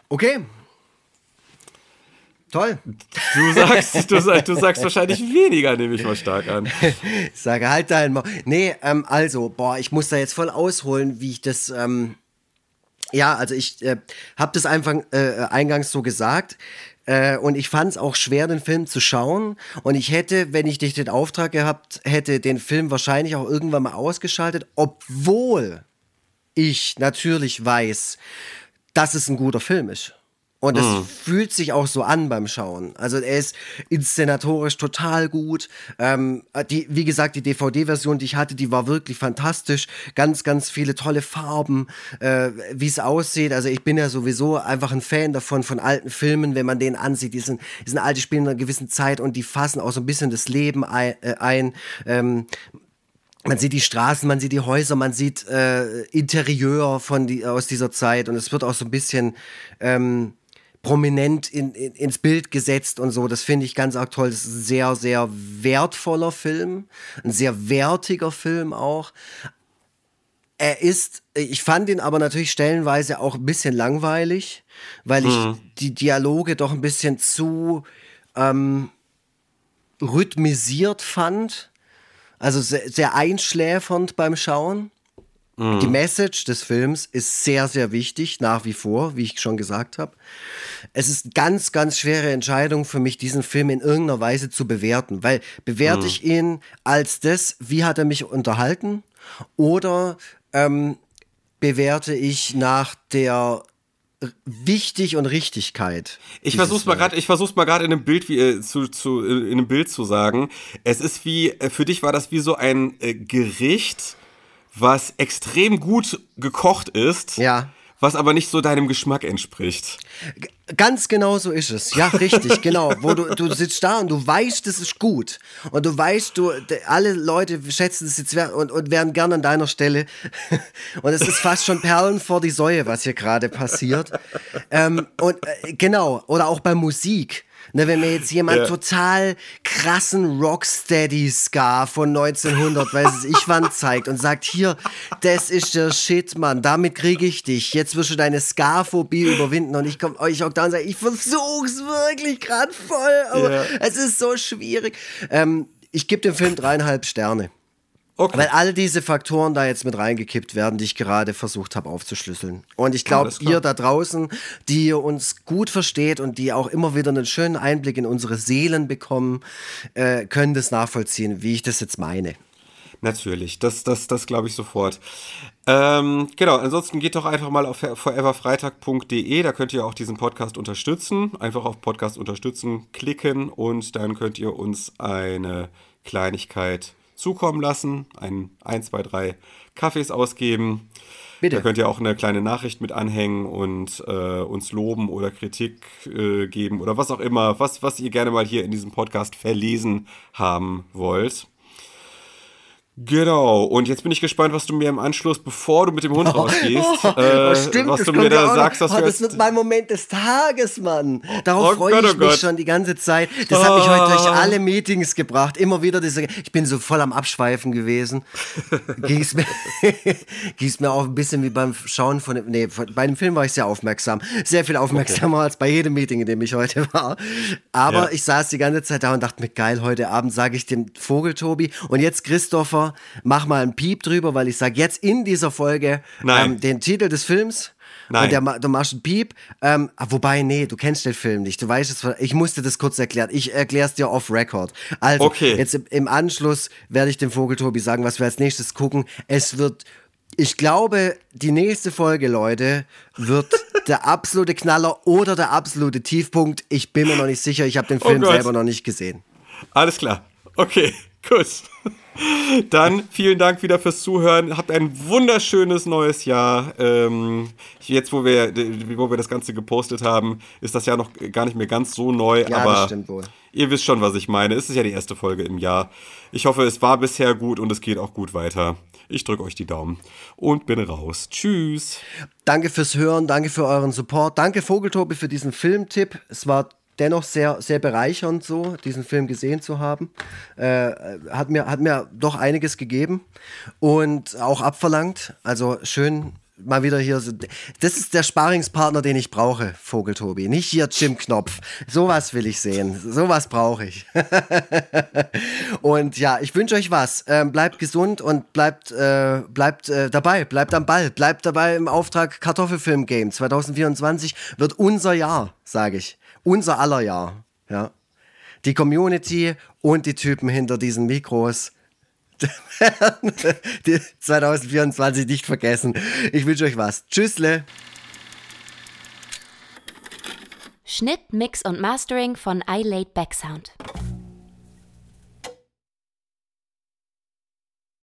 Okay. Toll. Du sagst, du, sag, du sagst wahrscheinlich weniger, nehme ich mal stark an. Ich sage halt deinen Maul. Nee, ähm, also, boah, ich muss da jetzt voll ausholen, wie ich das. Ähm, ja, also ich äh, habe das einfach äh, eingangs so gesagt. Äh, und ich fand es auch schwer, den Film zu schauen. Und ich hätte, wenn ich nicht den Auftrag gehabt hätte, den Film wahrscheinlich auch irgendwann mal ausgeschaltet, obwohl ich natürlich weiß, dass es ein guter Film ist. Und es Mhm. fühlt sich auch so an beim Schauen. Also er ist inszenatorisch total gut. Ähm, die, wie gesagt, die DVD-Version, die ich hatte, die war wirklich fantastisch. Ganz, ganz viele tolle Farben, äh, wie es aussieht. Also ich bin ja sowieso einfach ein Fan davon, von alten Filmen, wenn man den ansieht. Die sind, die sind alte Spiele in einer gewissen Zeit und die fassen auch so ein bisschen das Leben ein. Äh, ein. Ähm, man sieht die Straßen, man sieht die Häuser, man sieht äh, Interieur von die, aus dieser Zeit und es wird auch so ein bisschen ähm, prominent in, in, ins Bild gesetzt und so. Das finde ich ganz arg toll. Das ist ein sehr, sehr wertvoller Film, ein sehr wertiger Film auch. Er ist, ich fand ihn aber natürlich stellenweise auch ein bisschen langweilig, weil ich die Dialoge doch ein bisschen zu ähm, rhythmisiert fand. Also sehr, sehr einschläfernd beim Schauen. Die Message des Films ist sehr, sehr wichtig, nach wie vor, wie ich schon gesagt habe. Es ist ganz, ganz schwere Entscheidung für mich, diesen Film in irgendeiner Weise zu bewerten, weil bewerte ich ihn als das, wie hat er mich unterhalten, oder ähm, bewerte ich nach der Wichtig und Richtigkeit. Ich versuch's mal gerade, ich versuch's mal gerade in einem Bild wie, äh, zu, zu äh, in einem Bild zu sagen. Es ist wie äh, für dich war das wie so ein äh, Gericht, was extrem gut gekocht ist, Ja. Was aber nicht so deinem Geschmack entspricht. Ganz genau so ist es. Ja, richtig, genau. Wo du, du sitzt da und du weißt, das ist gut. Und du weißt, du, alle Leute schätzen es jetzt und, und wären gern an deiner Stelle. Und es ist fast schon Perlen vor die Säue, was hier gerade passiert. Ähm, und äh, genau, oder auch bei Musik. Ne, wenn mir jetzt jemand Ja. total krassen Rocksteady-Ska von 1900, weiß ich wann, zeigt und sagt, hier, das ist der Shit, Mann, damit kriege ich dich. Jetzt wirst du deine Ska-Phobie überwinden und ich komme euch auch da und sage, ich versuch's wirklich gerade voll, aber Ja. es ist so schwierig. Ähm, ich gebe dem Film dreieinhalb Sterne. Okay. Weil all diese Faktoren da jetzt mit reingekippt werden, die ich gerade versucht habe aufzuschlüsseln. Und ich glaube, ihr da draußen, die ihr uns gut versteht und die auch immer wieder einen schönen Einblick in unsere Seelen bekommen, äh, können das nachvollziehen, wie ich das jetzt meine. Natürlich, das, das, das glaube ich sofort. Ähm, genau, ansonsten geht doch einfach mal auf foreverfreitag.de, da könnt ihr auch diesen Podcast unterstützen. Einfach auf Podcast unterstützen klicken und dann könnt ihr uns eine Kleinigkeit zukommen lassen, ein 1, 2, 3 Kaffees ausgeben. Bitte. Da könnt ihr auch eine kleine Nachricht mit anhängen und äh, uns loben oder Kritik äh, geben oder was auch immer, was, was ihr gerne mal hier in diesem Podcast verlesen haben wollt. Genau, und jetzt bin ich gespannt, was du mir im Anschluss, bevor du mit dem Hund rausgehst, äh, Oh, stimmt, was das du mir da sagst, dass oh, du Das wird mein Moment des Tages, Mann. Darauf Oh freue ich oh mich Gott. schon die ganze Zeit. Das hat mich heute durch Oh. alle Meetings gebracht. Immer wieder diese. Ich bin so voll am Abschweifen gewesen. Ging's mir, ging's mir auch ein bisschen wie beim Schauen von. Nee, bei dem Film war ich sehr aufmerksam. Sehr viel aufmerksamer als bei jedem Meeting, in dem ich heute war. Aber Ja. ich saß die ganze Zeit da und dachte mir, geil, heute Abend sage ich dem Vogel Tobi. Und jetzt, Christopher, mach mal einen Piep drüber, weil ich sage jetzt in dieser Folge ähm, den Titel des Films. Nein. Und der, du machst einen Piep. Ähm, ah, wobei, nee, du kennst den Film nicht. Du weißt es. Ich musste das kurz erklären. Ich erkläre es dir off record. Also, Okay. jetzt im, im Anschluss werde ich dem Vogel Tobi sagen, was wir als nächstes gucken. Es wird. Ich glaube, die nächste Folge, Leute, wird der absolute Knaller oder der absolute Tiefpunkt. Ich bin mir noch nicht sicher. Ich habe den Oh Film Gott. selber noch nicht gesehen. alles klar, okay, gut. Dann vielen Dank wieder fürs Zuhören. Habt ein wunderschönes neues Jahr. Ähm, jetzt, wo wir, wo wir das Ganze gepostet haben, ist das Jahr noch gar nicht mehr ganz so neu. Ja, aber das stimmt wohl. Ihr wisst schon, was ich meine. Es ist ja die erste Folge im Jahr. Ich hoffe, es war bisher gut und es geht auch gut weiter. Ich drücke euch die Daumen und bin raus. Tschüss. Danke fürs Hören, danke für euren Support, danke Vogeltobi für diesen Filmtipp. Es war dennoch sehr, sehr bereichernd, so diesen Film gesehen zu haben. Äh, hat, mir, hat mir doch einiges gegeben und auch abverlangt. Also schön mal wieder hier. So. Das ist der Sparingspartner, den ich brauche, Vogeltobi. Nicht hier Jim Knopf. Sowas will ich sehen. Sowas brauche ich. und ja, ich wünsche euch was. Ähm, bleibt gesund und bleibt, äh, bleibt äh, dabei. Bleibt am Ball. Bleibt dabei im Auftrag Kartoffelfilm Game. 2024 wird unser Jahr, sage ich. Unser aller Jahr. Ja. Die Community und die Typen hinter diesen Mikros die 2024 nicht vergessen. Ich wünsche euch was. Tschüssle. Schnitt, Mix und Mastering von iLaid Backsound.